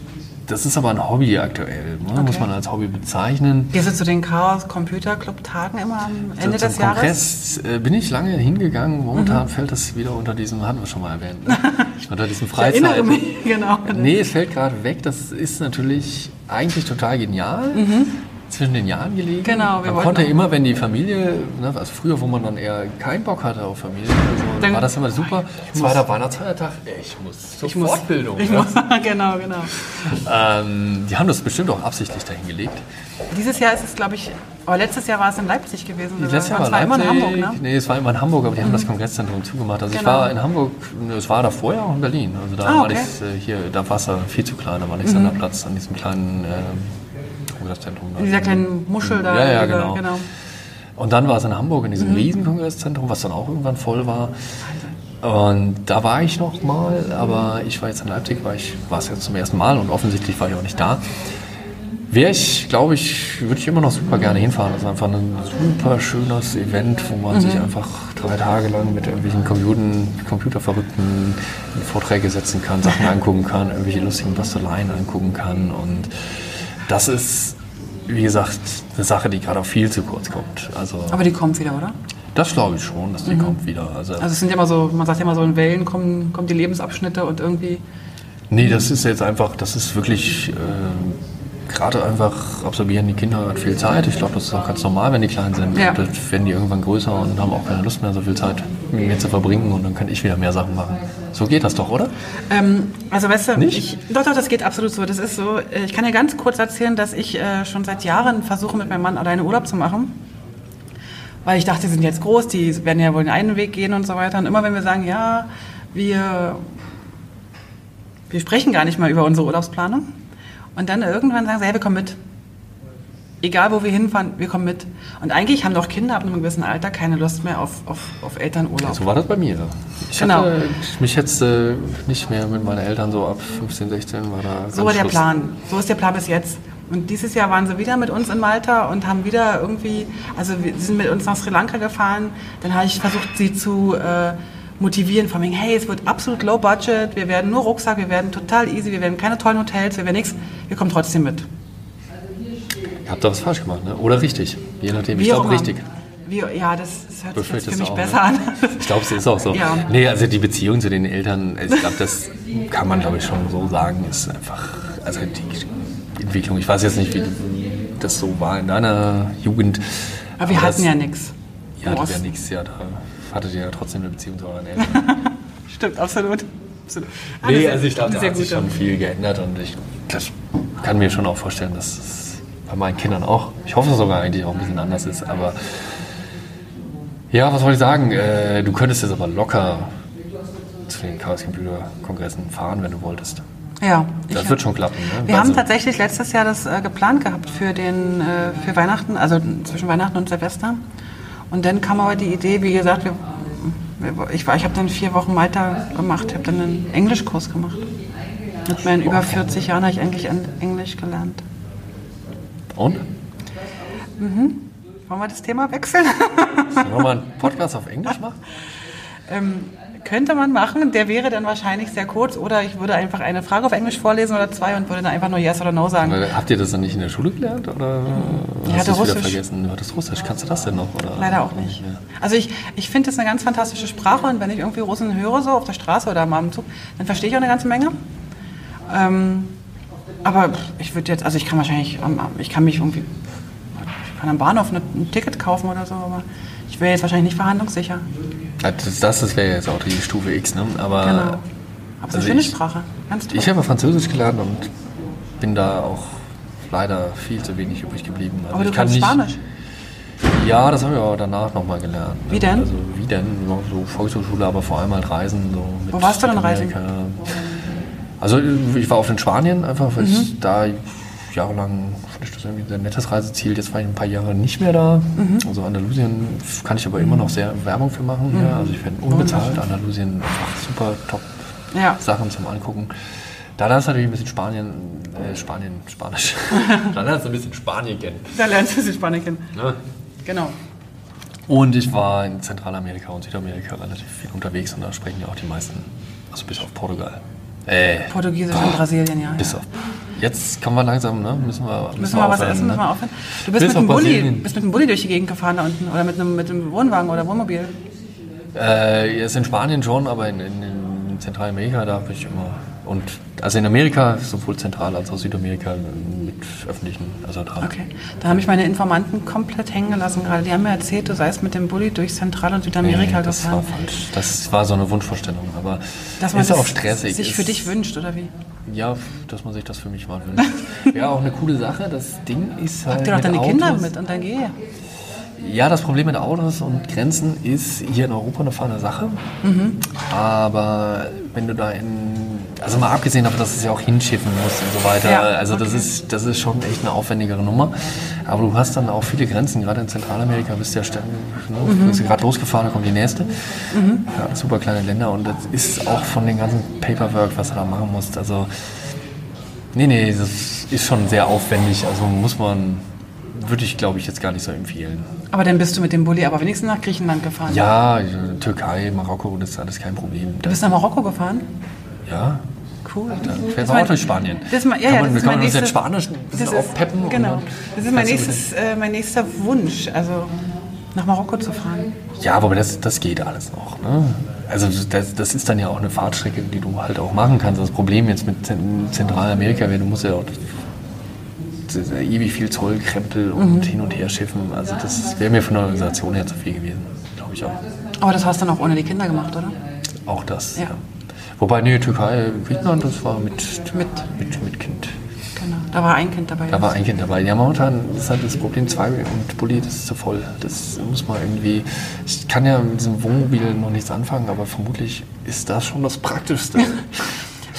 das ist aber ein Hobby aktuell, ne? muss man als Hobby bezeichnen. Gehst du zu den Chaos Computer Club Tagen immer am Ende Zum des Jahres? Kongress äh, bin ich lange hingegangen. Momentan fällt das wieder unter diesem, hatten wir schon mal erwähnt, ne? unter diesem Ich erinnere Freizeit. mich, genau. Nee, es fällt gerade weg. Das ist natürlich eigentlich total genial. Zwischen den Jahren gelegen. Mhm. Genau, wir man konnte immer, wenn die Familie, ne, also früher, wo man dann eher keinen Bock hatte auf Familie, also Dann- war das immer super. Zweiter Weihnachtsfeiertag, ich muss zur Ich muss, Fortbildung. Ich ne? muss, genau, genau. ähm, die haben das bestimmt auch absichtlich dahin gelegt. Dieses Jahr ist es, glaube ich, aber letztes Jahr war es in Leipzig gewesen. sogar. Letztes Jahr war zwar immer in. Hamburg, ne? Mhm. Nee, es war immer in Hamburg, aber die haben das Kongresszentrum zugemacht. Also ich Genau. war in Hamburg, ne, es war davor ja auch in Berlin. Also da Ah, war okay. Mhm. ich äh, hier, da war es viel zu klein, am Alexanderplatz, an diesem kleinen ähm, Kongresszentrum. In dieser kleinen Muschel da. Ja, ja, über- genau. Und dann war es in Hamburg in diesem Mhm. riesen Kongresszentrum, was dann auch irgendwann voll war. Und da war ich noch mal, aber ich war jetzt in Leipzig, war ich war es jetzt zum ersten Mal und offensichtlich war ich auch nicht da. Wäre ich, glaube ich, würde ich immer noch super gerne hinfahren. Das ist einfach ein super schönes Event, wo man Mhm. sich einfach drei Tage lang mit irgendwelchen Computern, Computerverrückten in Vorträge setzen kann, Sachen angucken kann, irgendwelche lustigen Basteleien angucken kann. Und das ist, wie gesagt, eine Sache, die gerade auch viel zu kurz kommt. Also Aber die kommt wieder, oder? das glaube ich schon, dass die kommt wieder. Also, Also es sind ja immer so, man sagt ja immer so in Wellen kommen, kommen die Lebensabschnitte und irgendwie. nee, das ist jetzt einfach, das ist wirklich äh, gerade einfach absorbieren die Kinder viel Zeit. Ich glaube, das ist auch ganz normal, wenn die klein sind. Ja. Dann werden die irgendwann größer und haben auch keine Lust mehr, so viel Zeit mit mir zu verbringen und dann kann ich wieder mehr Sachen machen. So geht das doch, oder? Ähm, also weißt du, Nicht? Ich, doch, doch, das geht absolut so. Das ist so, äh, ich kann dir ganz kurz erzählen, dass ich äh, schon seit Jahren versuche, mit meinem Mann alleine Urlaub zu machen. Weil ich dachte, die sind jetzt groß, die werden ja wohl den einen Weg gehen und so weiter. Und immer wenn wir sagen, ja, wir, wir sprechen gar nicht mal über unsere Urlaubsplanung. Und dann irgendwann sagen sie, hey, wir kommen mit. Egal, wo wir hinfahren, wir kommen mit. Und eigentlich haben doch Kinder ab einem gewissen Alter keine Lust mehr auf, auf, auf Elternurlaub. So war das bei mir. Ich Genau. hatte mich jetzt äh, nicht mehr mit meinen Eltern so ab 15, 16 war da. So war der Schluss. Plan. So ist der Plan bis jetzt. Und dieses Jahr waren sie wieder mit uns in Malta und haben wieder irgendwie, also sie sind mit uns nach Sri Lanka gefahren. Dann habe ich versucht, sie zu äh, motivieren, von wegen, hey, es wird absolut low budget, wir werden nur Rucksack, wir werden total easy, wir werden keine tollen Hotels, wir werden nichts, wir kommen trotzdem mit. Ihr habt da was falsch gemacht, ne? Oder richtig. Je nachdem. Ich Wie auch glaube richtig. Wie, ja, das, das hört sich jetzt Befürchtest für mich auch, besser ne? an. Ich glaube, es ist auch so. Ja. Nee, also die Beziehung zu den Eltern, ich glaube, das kann man, glaube ich, schon so sagen, ist einfach, also die Entwicklung, ich weiß jetzt nicht, wie das so war in deiner Jugend. Aber wir aber hatten das, ja nichts. Ja, ja nichts, ja, da hattet ihr ja trotzdem eine Beziehung zu euren Eltern. Stimmt, absolut. absolut. nee, Eine also ich glaube, da hat sich schon viel geändert und ich kann mir schon auch vorstellen, dass es bei meinen Kindern auch, ich hoffe sogar eigentlich auch ein bisschen anders ist, aber ja, was soll ich sagen, äh, du könntest jetzt aber locker zu den Chaos Computer Kongressen fahren, wenn du wolltest. Ja, Das wird schon klappen, ne? Wir haben Also- tatsächlich letztes Jahr das äh, geplant gehabt für, den, äh, für Weihnachten, also zwischen Weihnachten und Silvester. Und dann kam aber die Idee, wie gesagt, wir, ich, war- ich habe dann vier Wochen Malta gemacht, habe dann einen Englischkurs gemacht. Mit meinen über 40 Jahren habe ich eigentlich Eng- Englisch gelernt. Und? Wollen wir das Thema wechseln? Sollen wir mal einen Podcast auf Englisch machen? ähm, könnte man machen, der wäre dann wahrscheinlich sehr kurz oder ich würde einfach eine Frage auf Englisch vorlesen oder zwei und würde dann einfach nur Yes oder No sagen. Weil, Habt ihr das dann nicht in der Schule gelernt? Oder Ich hast hatte du es wieder Russisch. vergessen? Du hattest Russisch. Kannst du das denn noch? Oder? Leider auch nicht. Also ich, ich finde das eine ganz fantastische Sprache und wenn ich irgendwie Russen höre, so auf der Straße oder mal im Zug, dann verstehe ich auch eine ganze Menge. Ähm, aber ich würde jetzt, also ich kann wahrscheinlich, am- am- ich kann mich irgendwie, ich kann am Bahnhof ein Ticket kaufen oder so, aber wäre jetzt wahrscheinlich nicht verhandlungssicher. Ja, Das, das wäre jetzt auch die Stufe X, ne? Aber Genau. Aber es ist also eine schöne ich- Sprache. Ganz toll. ich habe Französisch gelernt und bin da auch leider viel zu wenig übrig geblieben. Also aber du ich kann kannst nicht, Spanisch. Ja, das haben wir aber danach nochmal gelernt. Wie denn? Also wie denn? So Volkshochschule, aber vor allem halt Reisen. So mit Wo warst du denn reisen? Amerika. Also ich war oft in Spanien, einfach weil Mhm. ich da jahrelang fand ich das irgendwie ein sehr nettes Reiseziel. Jetzt war ich ein paar Jahre nicht mehr da. Mhm. Also Andalusien kann ich aber immer noch sehr Werbung für machen. Ja. Also ich werde unbezahlt. Andalusien einfach super top Ja. Sachen zum Angucken. Da lernst du natürlich ein bisschen Spanien, äh, Spanien, Spanisch. da lernst du ein bisschen Spanien kennen. Da lernst du sie Spanisch kennen. Ne? Genau. Und ich war in Zentralamerika und Südamerika relativ viel unterwegs und da sprechen ja auch die meisten, also bis auf Portugal. Äh, Portugiesisch in Brasilien, ja. bis ja. auf. Jetzt kommen wir langsam, ne? Müssen wir, müssen Müssen wir was essen, ne? müssen wir aufhören. Du bist Bis mit, dem Bulli, bist mit dem Bulli durch die Gegend gefahren da unten oder mit einem, mit einem Wohnwagen oder Wohnmobil. Äh, jetzt in Spanien schon, aber in, in, in Zentralamerika, da habe ich immer. Und also in Amerika, sowohl Zentral- als auch Südamerika mit öffentlichen, also dran. Okay. Da haben mich meine Informanten komplett hängen gelassen gerade. Die haben mir erzählt, du seist mit dem Bulli durch Zentral- und Südamerika Nee, das war gefahren. falsch. Das war so eine Wunschvorstellung, aber Dass man ist das auch stressig. sich für dich wünscht, oder wie? Ja, dass man sich das für mich mal wünscht. ja, auch eine coole Sache. Das Ding ist halt. Habt ihr doch deine Autos, Kinder mit und dann geh. Ja, das Problem mit Autos und Grenzen ist hier in Europa eine feine Sache. Mhm. Aber wenn du da in. Also mal abgesehen davon, dass es ja auch hinschiffen musst und so weiter. Ja, also das okay. ist, das ist schon echt eine aufwendigere Nummer. Aber du hast dann auch viele Grenzen. Gerade in Zentralamerika bist du ja ständig, ne, Mhm. bist gerade losgefahren, da kommt die nächste. Ja, super kleine Länder und das ist auch von dem ganzen Paperwork, was du da machen musst. Also nee, nee, das ist schon sehr aufwendig. Also muss man, würde ich glaube ich jetzt gar nicht so empfehlen. Aber dann bist du mit dem Bulli aber wenigstens nach Griechenland gefahren. Ja, Türkei, Marokko, das ist alles kein Problem. Du bist nach Marokko gefahren? Ja, Cool. da Das fährt ist man mein- auch durch Spanien. Das ist mein, ja, kann man, das mein man uns jetzt Spanisch ein bisschen das ist- aufpeppen? Genau. dann Das ist mein, fährst du nächstes, äh, mein nächster Wunsch, also nach Marokko zu fahren. Ja, aber das, das geht alles noch. Ne? Also das, das ist dann ja auch eine Fahrtstrecke, die du halt auch machen kannst. Das Problem jetzt mit Zent- Zentralamerika wäre, du musst ja auch ewig viel Zollkrempel und Mhm. hin und her schiffen. Also das wäre mir von der Organisation her zu viel gewesen. Glaube ich auch. Aber das hast du dann auch ohne die Kinder gemacht, oder? Auch das. Ja. Ja. Wobei, nee, Türkei, Griechenland, das war mit, Mit. mit, mit Kind. Genau. Da war ein Kind dabei. Da war ein Kind dabei. Ja, momentan ist halt das Problem, zwei und Bulli, das ist zu voll. Das muss man irgendwie. Ich kann ja mit diesem Wohnmobil noch nichts anfangen, aber vermutlich ist das schon das Praktischste.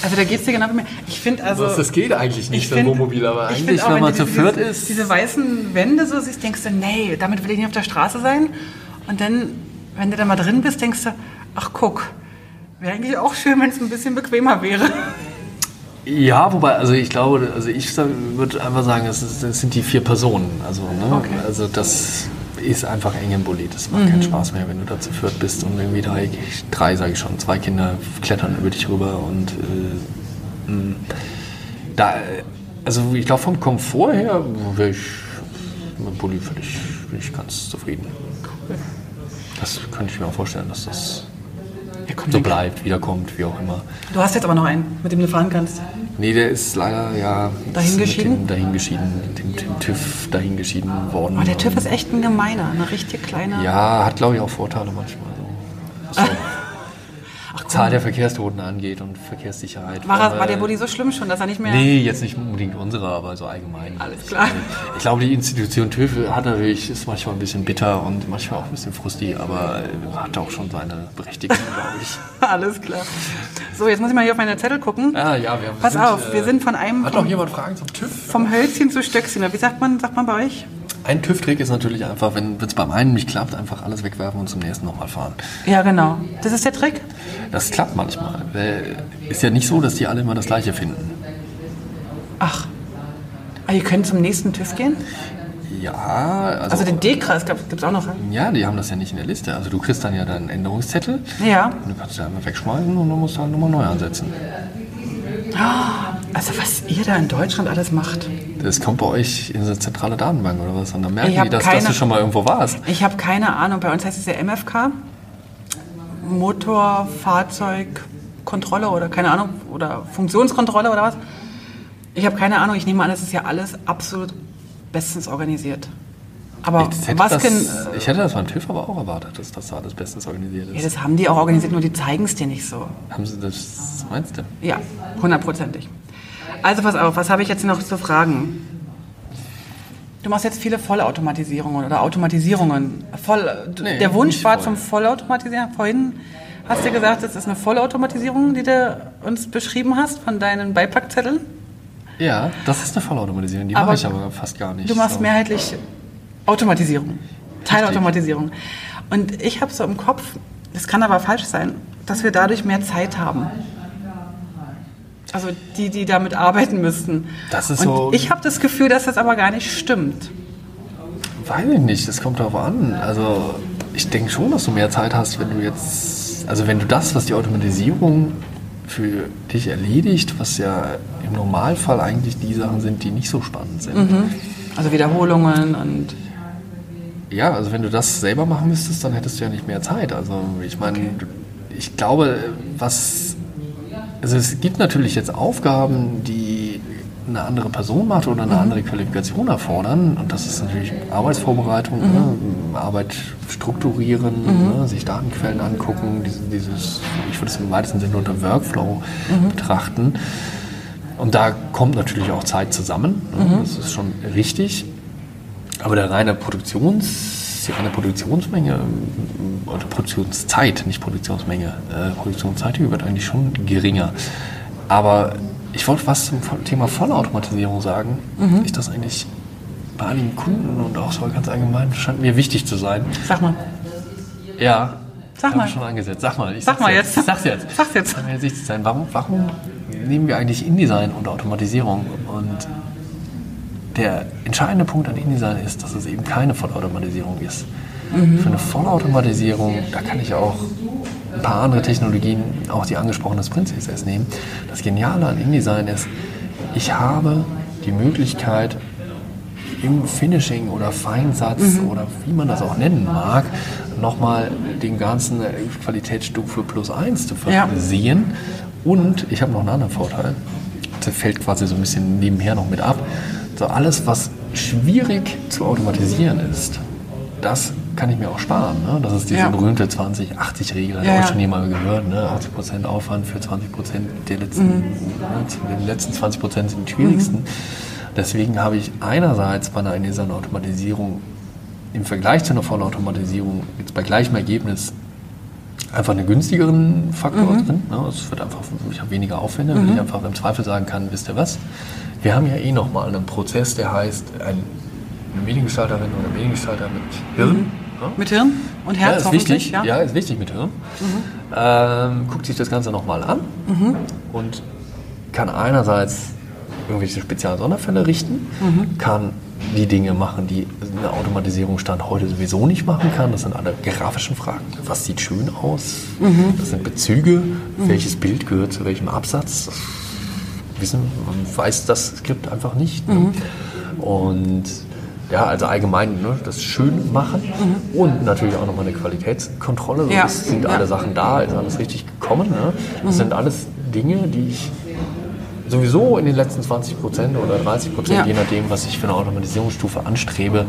Also da geht es dir genau wie mir. Ich finde also... geht eigentlich ich find- ich find auch, wenn man du zu diese- viert diese, ist. Diese weißen Wände so siehst, denkst du, nee, damit will ich nicht auf der Straße sein. Und dann, wenn du da mal drin bist, denkst du, ach guck, wäre eigentlich auch schön, wenn es ein bisschen bequemer wäre. Ja, wobei, also ich glaube, also ich würde einfach sagen, es, sind die vier Personen. Also, ne? Okay. also das ist einfach eng im Bulli. Das macht keinen Spaß mehr, wenn du da zu viert bist und irgendwie drei, drei sage ich schon, zwei Kinder klettern über dich rüber und äh, mh, da, äh, also ich glaube vom Komfort her wäre ich mit Bulli völlig, bin ich ganz zufrieden. Das könnte ich mir auch vorstellen, dass das so bleibt, wiederkommt, wie auch immer. Du hast jetzt aber noch einen, mit dem du fahren kannst. Nee, der ist leider ja Dahingeschieden? mit dem dahingeschieden, dem, dem TÜV dahingeschieden worden. Aber der TÜV ist echt ein gemeiner, eine richtig kleine... Ja, hat glaube ich auch Vorteile manchmal. So Zahl der Verkehrstoten angeht und Verkehrssicherheit. War, Aber, war der Bulli so schlimm schon, dass er nicht mehr... Nee, jetzt nicht unbedingt unsere, aber so allgemein. Alles klar. Ich glaube, die Institution TÜV hat natürlich, ist manchmal ein bisschen bitter und manchmal auch ein bisschen frustig, aber äh, hat auch schon seine Berechtigung, glaube ich. Alles klar. So, jetzt muss ich mal hier auf meine Zettel gucken. Ah, ja, wir Pass sind, auf, äh, wir sind von einem... Hat noch jemand Fragen zum TÜV? Vom Hölzchen zu Stöckchen. Wie sagt man, sagt man bei euch? Ein TÜV-Trick ist natürlich einfach, wenn es beim einen nicht klappt, einfach alles wegwerfen und zum nächsten nochmal fahren. Ja, genau. Das ist der Trick? Das klappt manchmal. Ist ja nicht so, dass die alle immer das Gleiche finden. Ach. Ah, ihr könnt zum nächsten TÜV gehen? Ja, also, Also den D-Kreis gibt es auch noch. ja, die haben das ja nicht in der Liste. Also du kriegst dann ja deinen Änderungszettel Ja. und du kannst den einmal wegschmeißen und dann musst du halt nochmal neu ansetzen. Also was ihr da in Deutschland alles macht. Das kommt bei euch in eine zentrale Datenbank oder was? Und dann merken die, dass, dass keine- du schon mal irgendwo warst. Ich habe keine Ahnung. Bei uns heißt es ja MFK. Motorfahrzeugkontrolle oder keine Ahnung. Oder Funktionskontrolle oder was. Ich habe keine Ahnung. Ich nehme an, es ist ja alles absolut bestens organisiert. Aber Ich hätte, was das, können... ich hätte das beim TÜV aber auch erwartet, dass das da alles bestens organisiert Ja, ist. das haben die auch organisiert, nur die zeigen es dir nicht so. Haben sie das, meinst du? Ja, hundertprozentig. Also pass auf, was habe ich jetzt noch zu fragen? Du machst jetzt viele Vollautomatisierungen oder Automatisierungen. Voll, Nee, der Wunsch war voll. zum Vollautomatisieren. Vorhin hast du gesagt, das ist eine Vollautomatisierung, die du uns beschrieben hast von deinen Beipackzetteln. Ja, das ist eine Vollautomatisierung. Die Aber mache ich aber fast gar nicht. Du machst so. mehrheitlich Automatisierung, Teilautomatisierung. Und ich habe so im Kopf, das kann aber falsch sein, dass wir dadurch mehr Zeit haben. Also die, die damit arbeiten müssten. Das ist Und so- ich habe das Gefühl, dass das aber gar nicht stimmt. Weiß ich nicht, das kommt darauf an. Also ich denke schon, dass du mehr Zeit hast, wenn du jetzt, also wenn du das, was die Automatisierung für dich erledigt, was ja im Normalfall eigentlich die Sachen sind, die nicht so spannend sind. Mhm. Also Wiederholungen und Ja, also wenn du das selber machen müsstest, dann hättest du ja nicht mehr Zeit. Also ich meine, ich glaube, was also es gibt natürlich jetzt Aufgaben, die eine andere Person macht oder eine andere Qualifikation erfordern. Und das ist natürlich Arbeitsvorbereitung, ne? Arbeit strukturieren, ne? sich Datenquellen angucken, dieses, dieses, ich würde es im weitesten Sinne unter Workflow betrachten. Und da kommt natürlich auch Zeit zusammen. Ne? Das ist schon richtig. Aber der reine Produktions, die reine Produktionsmenge ähm, oder Produktionszeit, nicht Produktionsmenge, äh, Produktionszeit die wird eigentlich schon geringer. Aber ich wollte was zum Thema Vollautomatisierung sagen. Ich das eigentlich bei einigen Kunden und auch so ganz allgemein scheint mir wichtig zu sein. sag mal. Ja. Sag mal. schon angesetzt. Sag mal. Ich Sag mal jetzt. Ich sag's jetzt. Sag's jetzt. Scheint mir jetzt wichtig zu sein. Warum, warum nehmen wir eigentlich InDesign und Automatisierung? Und der entscheidende Punkt an InDesign ist, dass es eben keine Vollautomatisierung ist. Für eine Vollautomatisierung, da kann ich auch ein paar andere Technologien, auch die angesprochene Sprint CSS nehmen. Das Geniale an InDesign ist, ich habe die Möglichkeit, im Finishing oder Feinsatz oder wie man das auch nennen mag, nochmal den ganzen Qualitätsstufe plus eins zu Ja. versehen. Und ich habe noch einen anderen Vorteil. Der fällt quasi so ein bisschen nebenher noch mit ab. So alles, was schwierig zu automatisieren ist, das kann ich mir auch sparen. Ne? Das ist diese Ja. berühmte 20-80-Regel, hat Ja, auch ja. schon jemand gehört. Ne? 80% Aufwand für 20% der letzten, Mhm. ne? die letzten 20% sind die schwierigsten. Deswegen habe ich einerseits bei einer InDesign-Automatisierung im Vergleich zu einer Vollautomatisierung jetzt bei gleichem Ergebnis einfach einen günstigeren Faktor Mhm. drin. Ne? Es wird einfach, ich habe weniger Aufwände, weil ich einfach im Zweifel sagen kann, wisst ihr was? Wir haben ja eh nochmal einen Prozess, der heißt ein, eine Mediengestalterin oder Mediengestalter mit Hirn. Ne? Mit Hirn und Ja, Herz ist hoffentlich. wichtig. Ja. Ja. ist wichtig mit Hirn. Ähm, guckt sich das Ganze nochmal an und kann einerseits irgendwelche speziellen Sonderfälle richten, kann die Dinge machen, die eine Automatisierung Stand heute sowieso nicht machen kann. Das sind alle grafischen Fragen. Was sieht schön aus? Das sind Bezüge. Welches Bild gehört zu welchem Absatz? Das wissen, man weiß das Skript einfach nicht. Ne? Und ja, also allgemein ne, das schön machen und natürlich auch nochmal eine Qualitätskontrolle. So, Ja. sind Ja. alle Sachen da, ist alles richtig gekommen. Ne? Das sind alles Dinge, die ich sowieso in den letzten 20 Prozent oder 30 Prozent, Ja. je nachdem, was ich für eine Automatisierungsstufe anstrebe,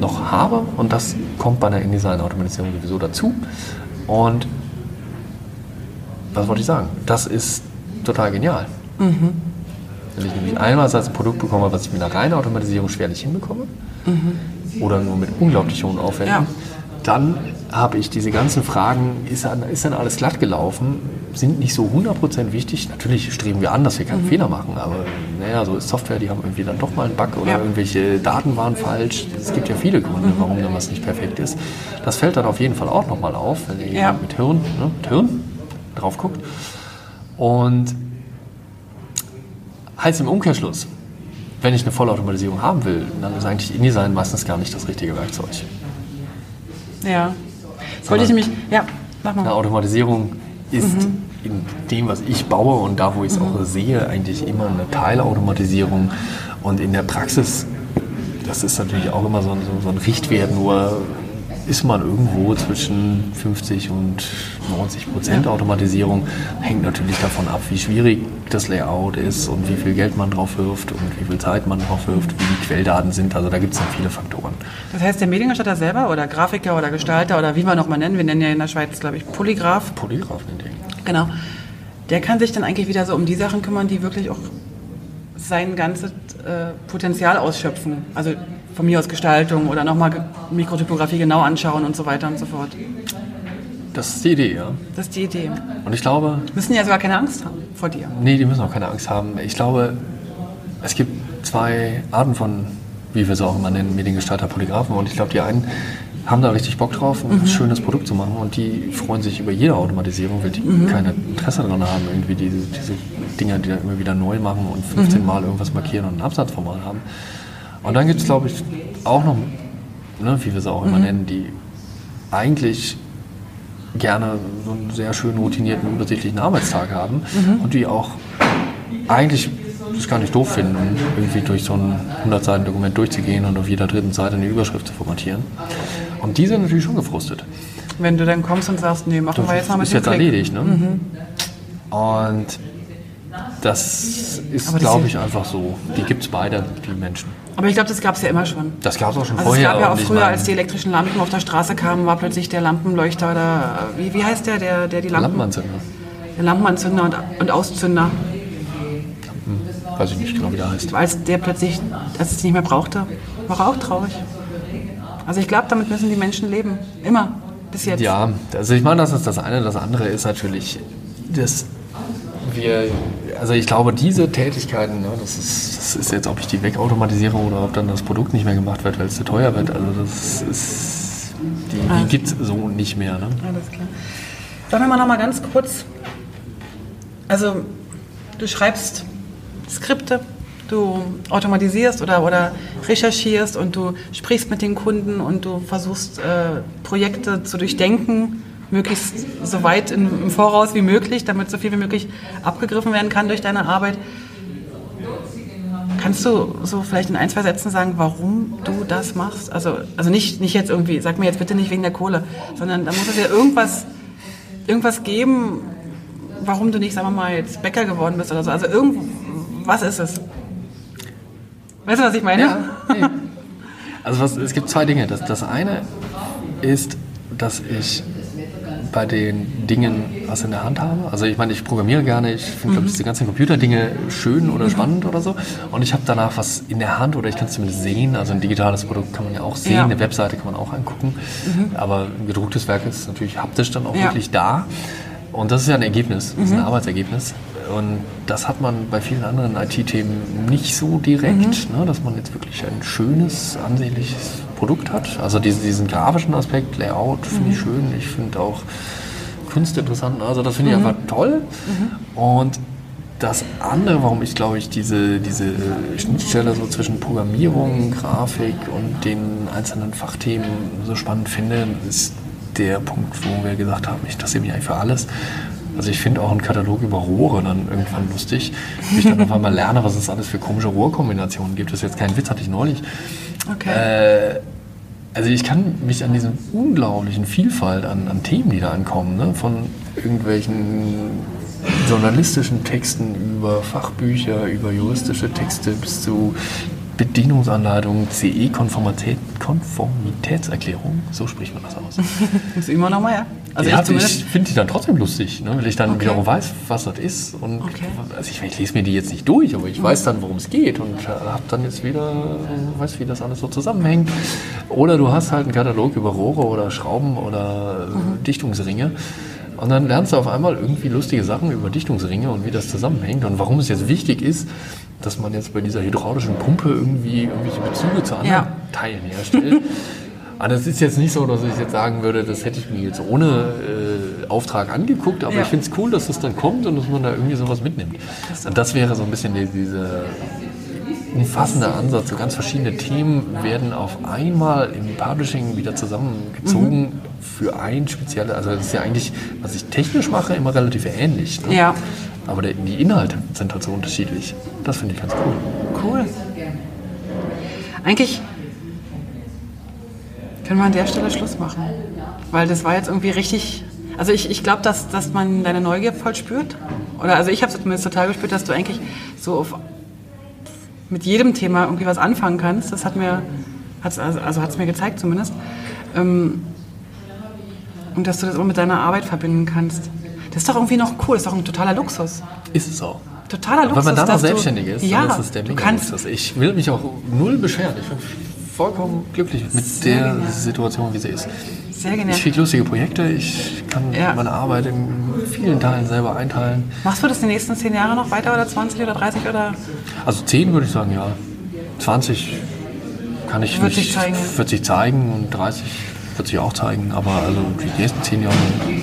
noch habe. Und das kommt bei einer InDesign-Automatisierung sowieso dazu. Und was wollte ich sagen? Das ist total genial. Wenn ich nämlich einerseits ein Produkt bekomme, was ich mit einer reinen Automatisierung schwerlich hinbekomme, oder nur mit unglaublich hohen Aufwänden, Ja. dann habe ich diese ganzen Fragen, ist dann, ist dann alles glatt gelaufen, sind nicht so 100% wichtig. Natürlich streben wir an, dass wir keinen Fehler machen, aber naja, so ist Software, die haben irgendwie dann doch mal einen Bug oder Ja. irgendwelche Daten waren falsch. Es gibt ja viele Gründe, warum dann was nicht perfekt ist. Das fällt dann auf jeden Fall auch nochmal auf, wenn ihr Ja. mit Hirn, ne, mit Hirn drauf guckt. Und heißt im Umkehrschluss, wenn ich eine Vollautomatisierung haben will, dann ist eigentlich InDesign meistens gar nicht das richtige Werkzeug. Ja. Das wollte ich nämlich, ja, mach Eine mal. Automatisierung ist in dem, was ich baue und da, wo ich es auch sehe, eigentlich immer eine Teilautomatisierung. Und in der Praxis, das ist natürlich auch immer so ein, so ein Richtwert, nur ist man irgendwo zwischen 50 und 90 Prozent Automatisierung. Hängt natürlich davon ab, wie schwierig das Layout ist und wie viel Geld man drauf wirft und wie viel Zeit man drauf wirft, wie die Quelldaten sind. Also da gibt es dann viele Faktoren. Das heißt, der Mediengestalter selber oder Grafiker oder Gestalter oder wie wir noch mal nennen, wir nennen ja in der Schweiz, glaube ich, Polygraph, Polygraph nennt ihr. genau, der kann sich dann eigentlich wieder so um die Sachen kümmern, die wirklich auch sein ganzes äh, Potenzial ausschöpfen. Also von mir aus Gestaltung oder nochmal Mikrotypografie genau anschauen und so weiter und so fort. Das ist die Idee, ja. Das ist die Idee. Und ich glaube, Müssen die ja sogar keine Angst haben vor dir. Nee, die müssen auch keine Angst haben. Ich glaube, es gibt zwei Arten von, wie wir es auch immer nennen, Mediengestalter, Polygraphen. Und ich glaube, die einen haben da richtig Bock drauf, ein schönes Produkt zu machen. Und die freuen sich über jede Automatisierung, weil die kein Interesse daran haben, irgendwie diese, diese Dinger, die dann immer wieder neu machen und 15 Mal irgendwas markieren und ein Absatzformat haben. Und dann gibt es, glaube ich, auch noch, ne, wie wir es auch immer nennen, die eigentlich gerne so einen sehr schön routinierten, übersichtlichen Arbeitstag haben und die auch eigentlich das gar nicht doof finden, irgendwie durch so ein 100 Seiten Dokument durchzugehen und auf jeder dritten Seite eine Überschrift zu formatieren. Und die sind natürlich schon gefrustet. Wenn du dann kommst und sagst, nee, machen wir jetzt mal mit ist dem jetzt Klick. erledigt. Ne? Und das ist, das glaube ich, einfach so. Die gibt es beide, die Menschen. Aber ich glaube, das gab es ja immer schon. Das gab es auch schon Also vorher. es gab ja auch früher, meine, als die elektrischen Lampen auf der Straße kamen, war plötzlich der Lampenleuchter oder wie, wie heißt der, der, der die Lampen, Lampenanzünder. der Lampenanzünder und, und Auszünder, Weiß ich nicht genau, wie der heißt. als der plötzlich, als es nicht mehr brauchte, war auch traurig. Also ich glaube, damit müssen die Menschen leben, immer bis jetzt. Ja, also ich meine, das ist das eine. Das andere ist natürlich, dass wir, also ich glaube, diese Tätigkeiten, ne, das, ist, das ist jetzt, ob ich die wegautomatisiere oder ob dann das Produkt nicht mehr gemacht wird, weil es zu teuer wird. Also das ist, die, die Also- gibt es so nicht mehr. Ne? Alles klar. Sag mir mal noch mal ganz kurz. Also, du schreibst Skripte, du automatisierst oder, oder recherchierst und du sprichst mit den Kunden und du versuchst, äh, Projekte zu durchdenken, möglichst so weit im, im Voraus wie möglich, damit so viel wie möglich abgegriffen werden kann durch deine Arbeit. Kannst du so vielleicht in ein, zwei Sätzen sagen, warum du das machst? Also, also nicht, nicht jetzt irgendwie, sag mir jetzt bitte nicht wegen der Kohle, sondern da muss es ja irgendwas, irgendwas geben, warum du nicht, sagen wir mal, jetzt Bäcker geworden bist oder so. Also irgendwas ist es. Weißt du, was ich meine? Nee. Also was, es gibt zwei Dinge. Das, das eine ist, dass ich bei den Dingen was in der Hand habe. Also ich meine, ich programmiere gerne, ich finde glaube ich, diese ganzen Computerdinge schön oder spannend oder so. Und ich habe danach was in der Hand oder ich kann es zumindest sehen. Also ein digitales Produkt kann man ja auch sehen, Ja. eine Webseite kann man auch angucken. Aber ein gedrucktes Werk ist natürlich haptisch dann auch Ja. wirklich da. Und das ist ja ein Ergebnis, das ist ein Arbeitsergebnis. Und das hat man bei vielen anderen IT-Themen nicht so direkt, ne, dass man jetzt wirklich ein schönes, ansehnliches Produkt hat. Also diesen, diesen grafischen Aspekt, Layout, finde ich schön. Ich finde auch Kunst interessant. Also das finde ich einfach toll. Und das andere, warum ich glaube ich diese, diese Schnittstelle so zwischen Programmierung, Grafik und den einzelnen Fachthemen so spannend finde, ist der Punkt, wo wir gesagt haben, ich interessiere mich eigentlich für alles. Also ich finde auch einen Katalog über Rohre dann irgendwann lustig. Wie ich dann auf einmal lerne, was es alles für komische Rohrkombinationen gibt. Das ist jetzt kein Witz, hatte ich neulich. Okay. Äh, also ich kann mich an diese unglaublichen Vielfalt an, an Themen, die da ankommen, ne? von irgendwelchen journalistischen Texten über Fachbücher, über juristische Texte bis zu Bedienungsanleitungen, CE-Konformitätserklärung, so spricht man das aus. Das immer noch mal, ja? Also ja, ich ich finde die dann trotzdem lustig, ne? weil ich dann Okay. wiederum weiß, was das ist. Und Okay. also ich, ich lese mir die jetzt nicht durch, aber ich weiß dann, worum es geht und habe dann jetzt wieder, weiß, wie das alles so zusammenhängt. Oder du hast halt einen Katalog über Rohre oder Schrauben oder äh, Mhm. Dichtungsringe. Und dann lernst du auf einmal irgendwie lustige Sachen über Dichtungsringe und wie das zusammenhängt und warum es jetzt wichtig ist, dass man jetzt bei dieser hydraulischen Pumpe irgendwie irgendwelche Bezüge zu anderen Ja. Teilen herstellt. Aber das ist jetzt nicht so, dass ich jetzt sagen würde, das hätte ich mir jetzt ohne äh, Auftrag angeguckt, aber Ja. ich finde es cool, dass das dann kommt und dass man da irgendwie sowas mitnimmt. Und das wäre so ein bisschen die, diese umfassende Ansatz. So ganz verschiedene Themen werden auf einmal im Publishing wieder zusammengezogen Mhm. für ein spezielles. Also das ist ja eigentlich, was ich technisch mache, immer relativ ähnlich. Ne? Ja. Aber der, die Inhalte sind halt so unterschiedlich. Das finde ich ganz cool. Cool. Eigentlich können wir an der Stelle Schluss machen. Weil das war jetzt irgendwie richtig. Also ich, ich glaube, dass, dass man deine Neugier voll spürt. Oder also ich habe es zumindest total gespürt, dass du eigentlich so auf, mit jedem Thema irgendwie was anfangen kannst. Das hat mir, hat's, also, also hat es mir gezeigt zumindest. Ähm, und dass du das auch mit deiner Arbeit verbinden kannst. Das ist doch irgendwie noch cool, das ist doch ein totaler Luxus. Ist es auch. Totaler Luxus. Wenn man dann noch dass du- selbstständig ist, ja, dann ist es der du mega kannst, Luxus. Ich will mich auch null beschweren. Ich vollkommen glücklich mit Sehr der genial. Situation, wie sie ist. Sehr genial. Ich kriege lustige Projekte, ich kann Ja. meine Arbeit in vielen Teilen selber einteilen. Machst du das die nächsten zehn Jahre noch weiter oder 20 oder 30 oder? Also 10 würde ich sagen, ja. 20 kann ich Wird nicht, sich zeigen. wird sich zeigen und 30 wird sich auch zeigen. Aber also die nächsten 10 Jahre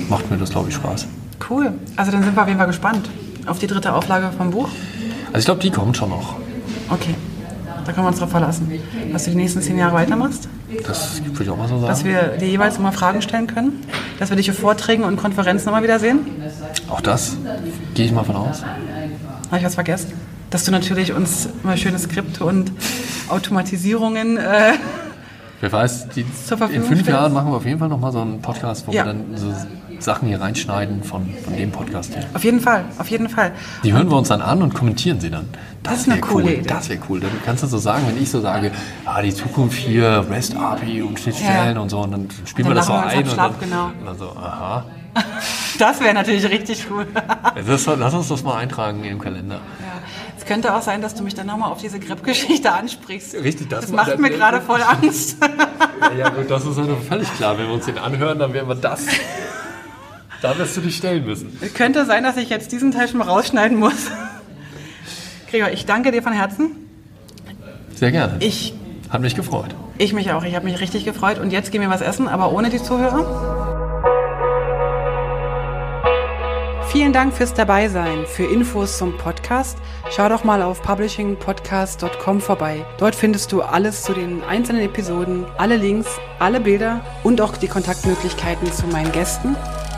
macht mir das, glaube ich, Spaß. Cool. Also dann sind wir auf jeden Fall gespannt auf die dritte Auflage vom Buch. Also ich glaube, die kommt schon noch. Okay. Da können wir uns drauf verlassen. Dass du die nächsten zehn Jahre weitermachst. Das würde ich auch mal so Dass sagen. wir dir jeweils immer Fragen stellen können. Dass wir dich auf Vorträgen und Konferenzen immer wieder sehen. Auch das gehe ich mal von aus. Habe ich was vergessen? Dass du natürlich uns immer schöne Skripte und Automatisierungen äh, Wer weiß, die, Zur Verfügung in fünf? Jahren machen wir auf jeden Fall nochmal so einen Podcast, wo Ja. wir dann so Sachen hier reinschneiden von, von dem Podcast hier. auf jeden Fall, auf jeden Fall. Die hören wir uns dann an und kommentieren sie dann. Das ist eine coole cool. Idee. Das wäre cool. Dann kannst du so sagen, wenn ich so sage, ah, die Zukunft hier, REST API und Schnittstellen Ja. und so, und dann spielen Dann wir das so wir ein. halt und dann, genau. und dann so, aha. Das wäre natürlich richtig cool. Das, lass uns das mal eintragen im Kalender. Ja. Es könnte auch sein, dass du mich dann nochmal auf diese Grip-Geschichte ansprichst. Richtig, das Das macht das- mir das- gerade voll Angst. Ja, gut, das ist ja völlig klar. Wenn wir uns den anhören, dann werden wir das. Da wirst du dich stellen müssen. Es könnte sein, dass ich jetzt diesen Teil schon mal rausschneiden muss. Gregor, ich danke dir von Herzen. Sehr gerne. Ich, Hat mich gefreut. ich mich auch. Ich habe mich richtig gefreut. Und jetzt gehen wir was essen, aber ohne die Zuhörer. Vielen Dank fürs Dabeisein. Für Infos zum Podcast schau doch mal auf publishingpodcast.com vorbei. Dort findest du alles zu den einzelnen Episoden, alle Links, alle Bilder und auch die Kontaktmöglichkeiten zu meinen Gästen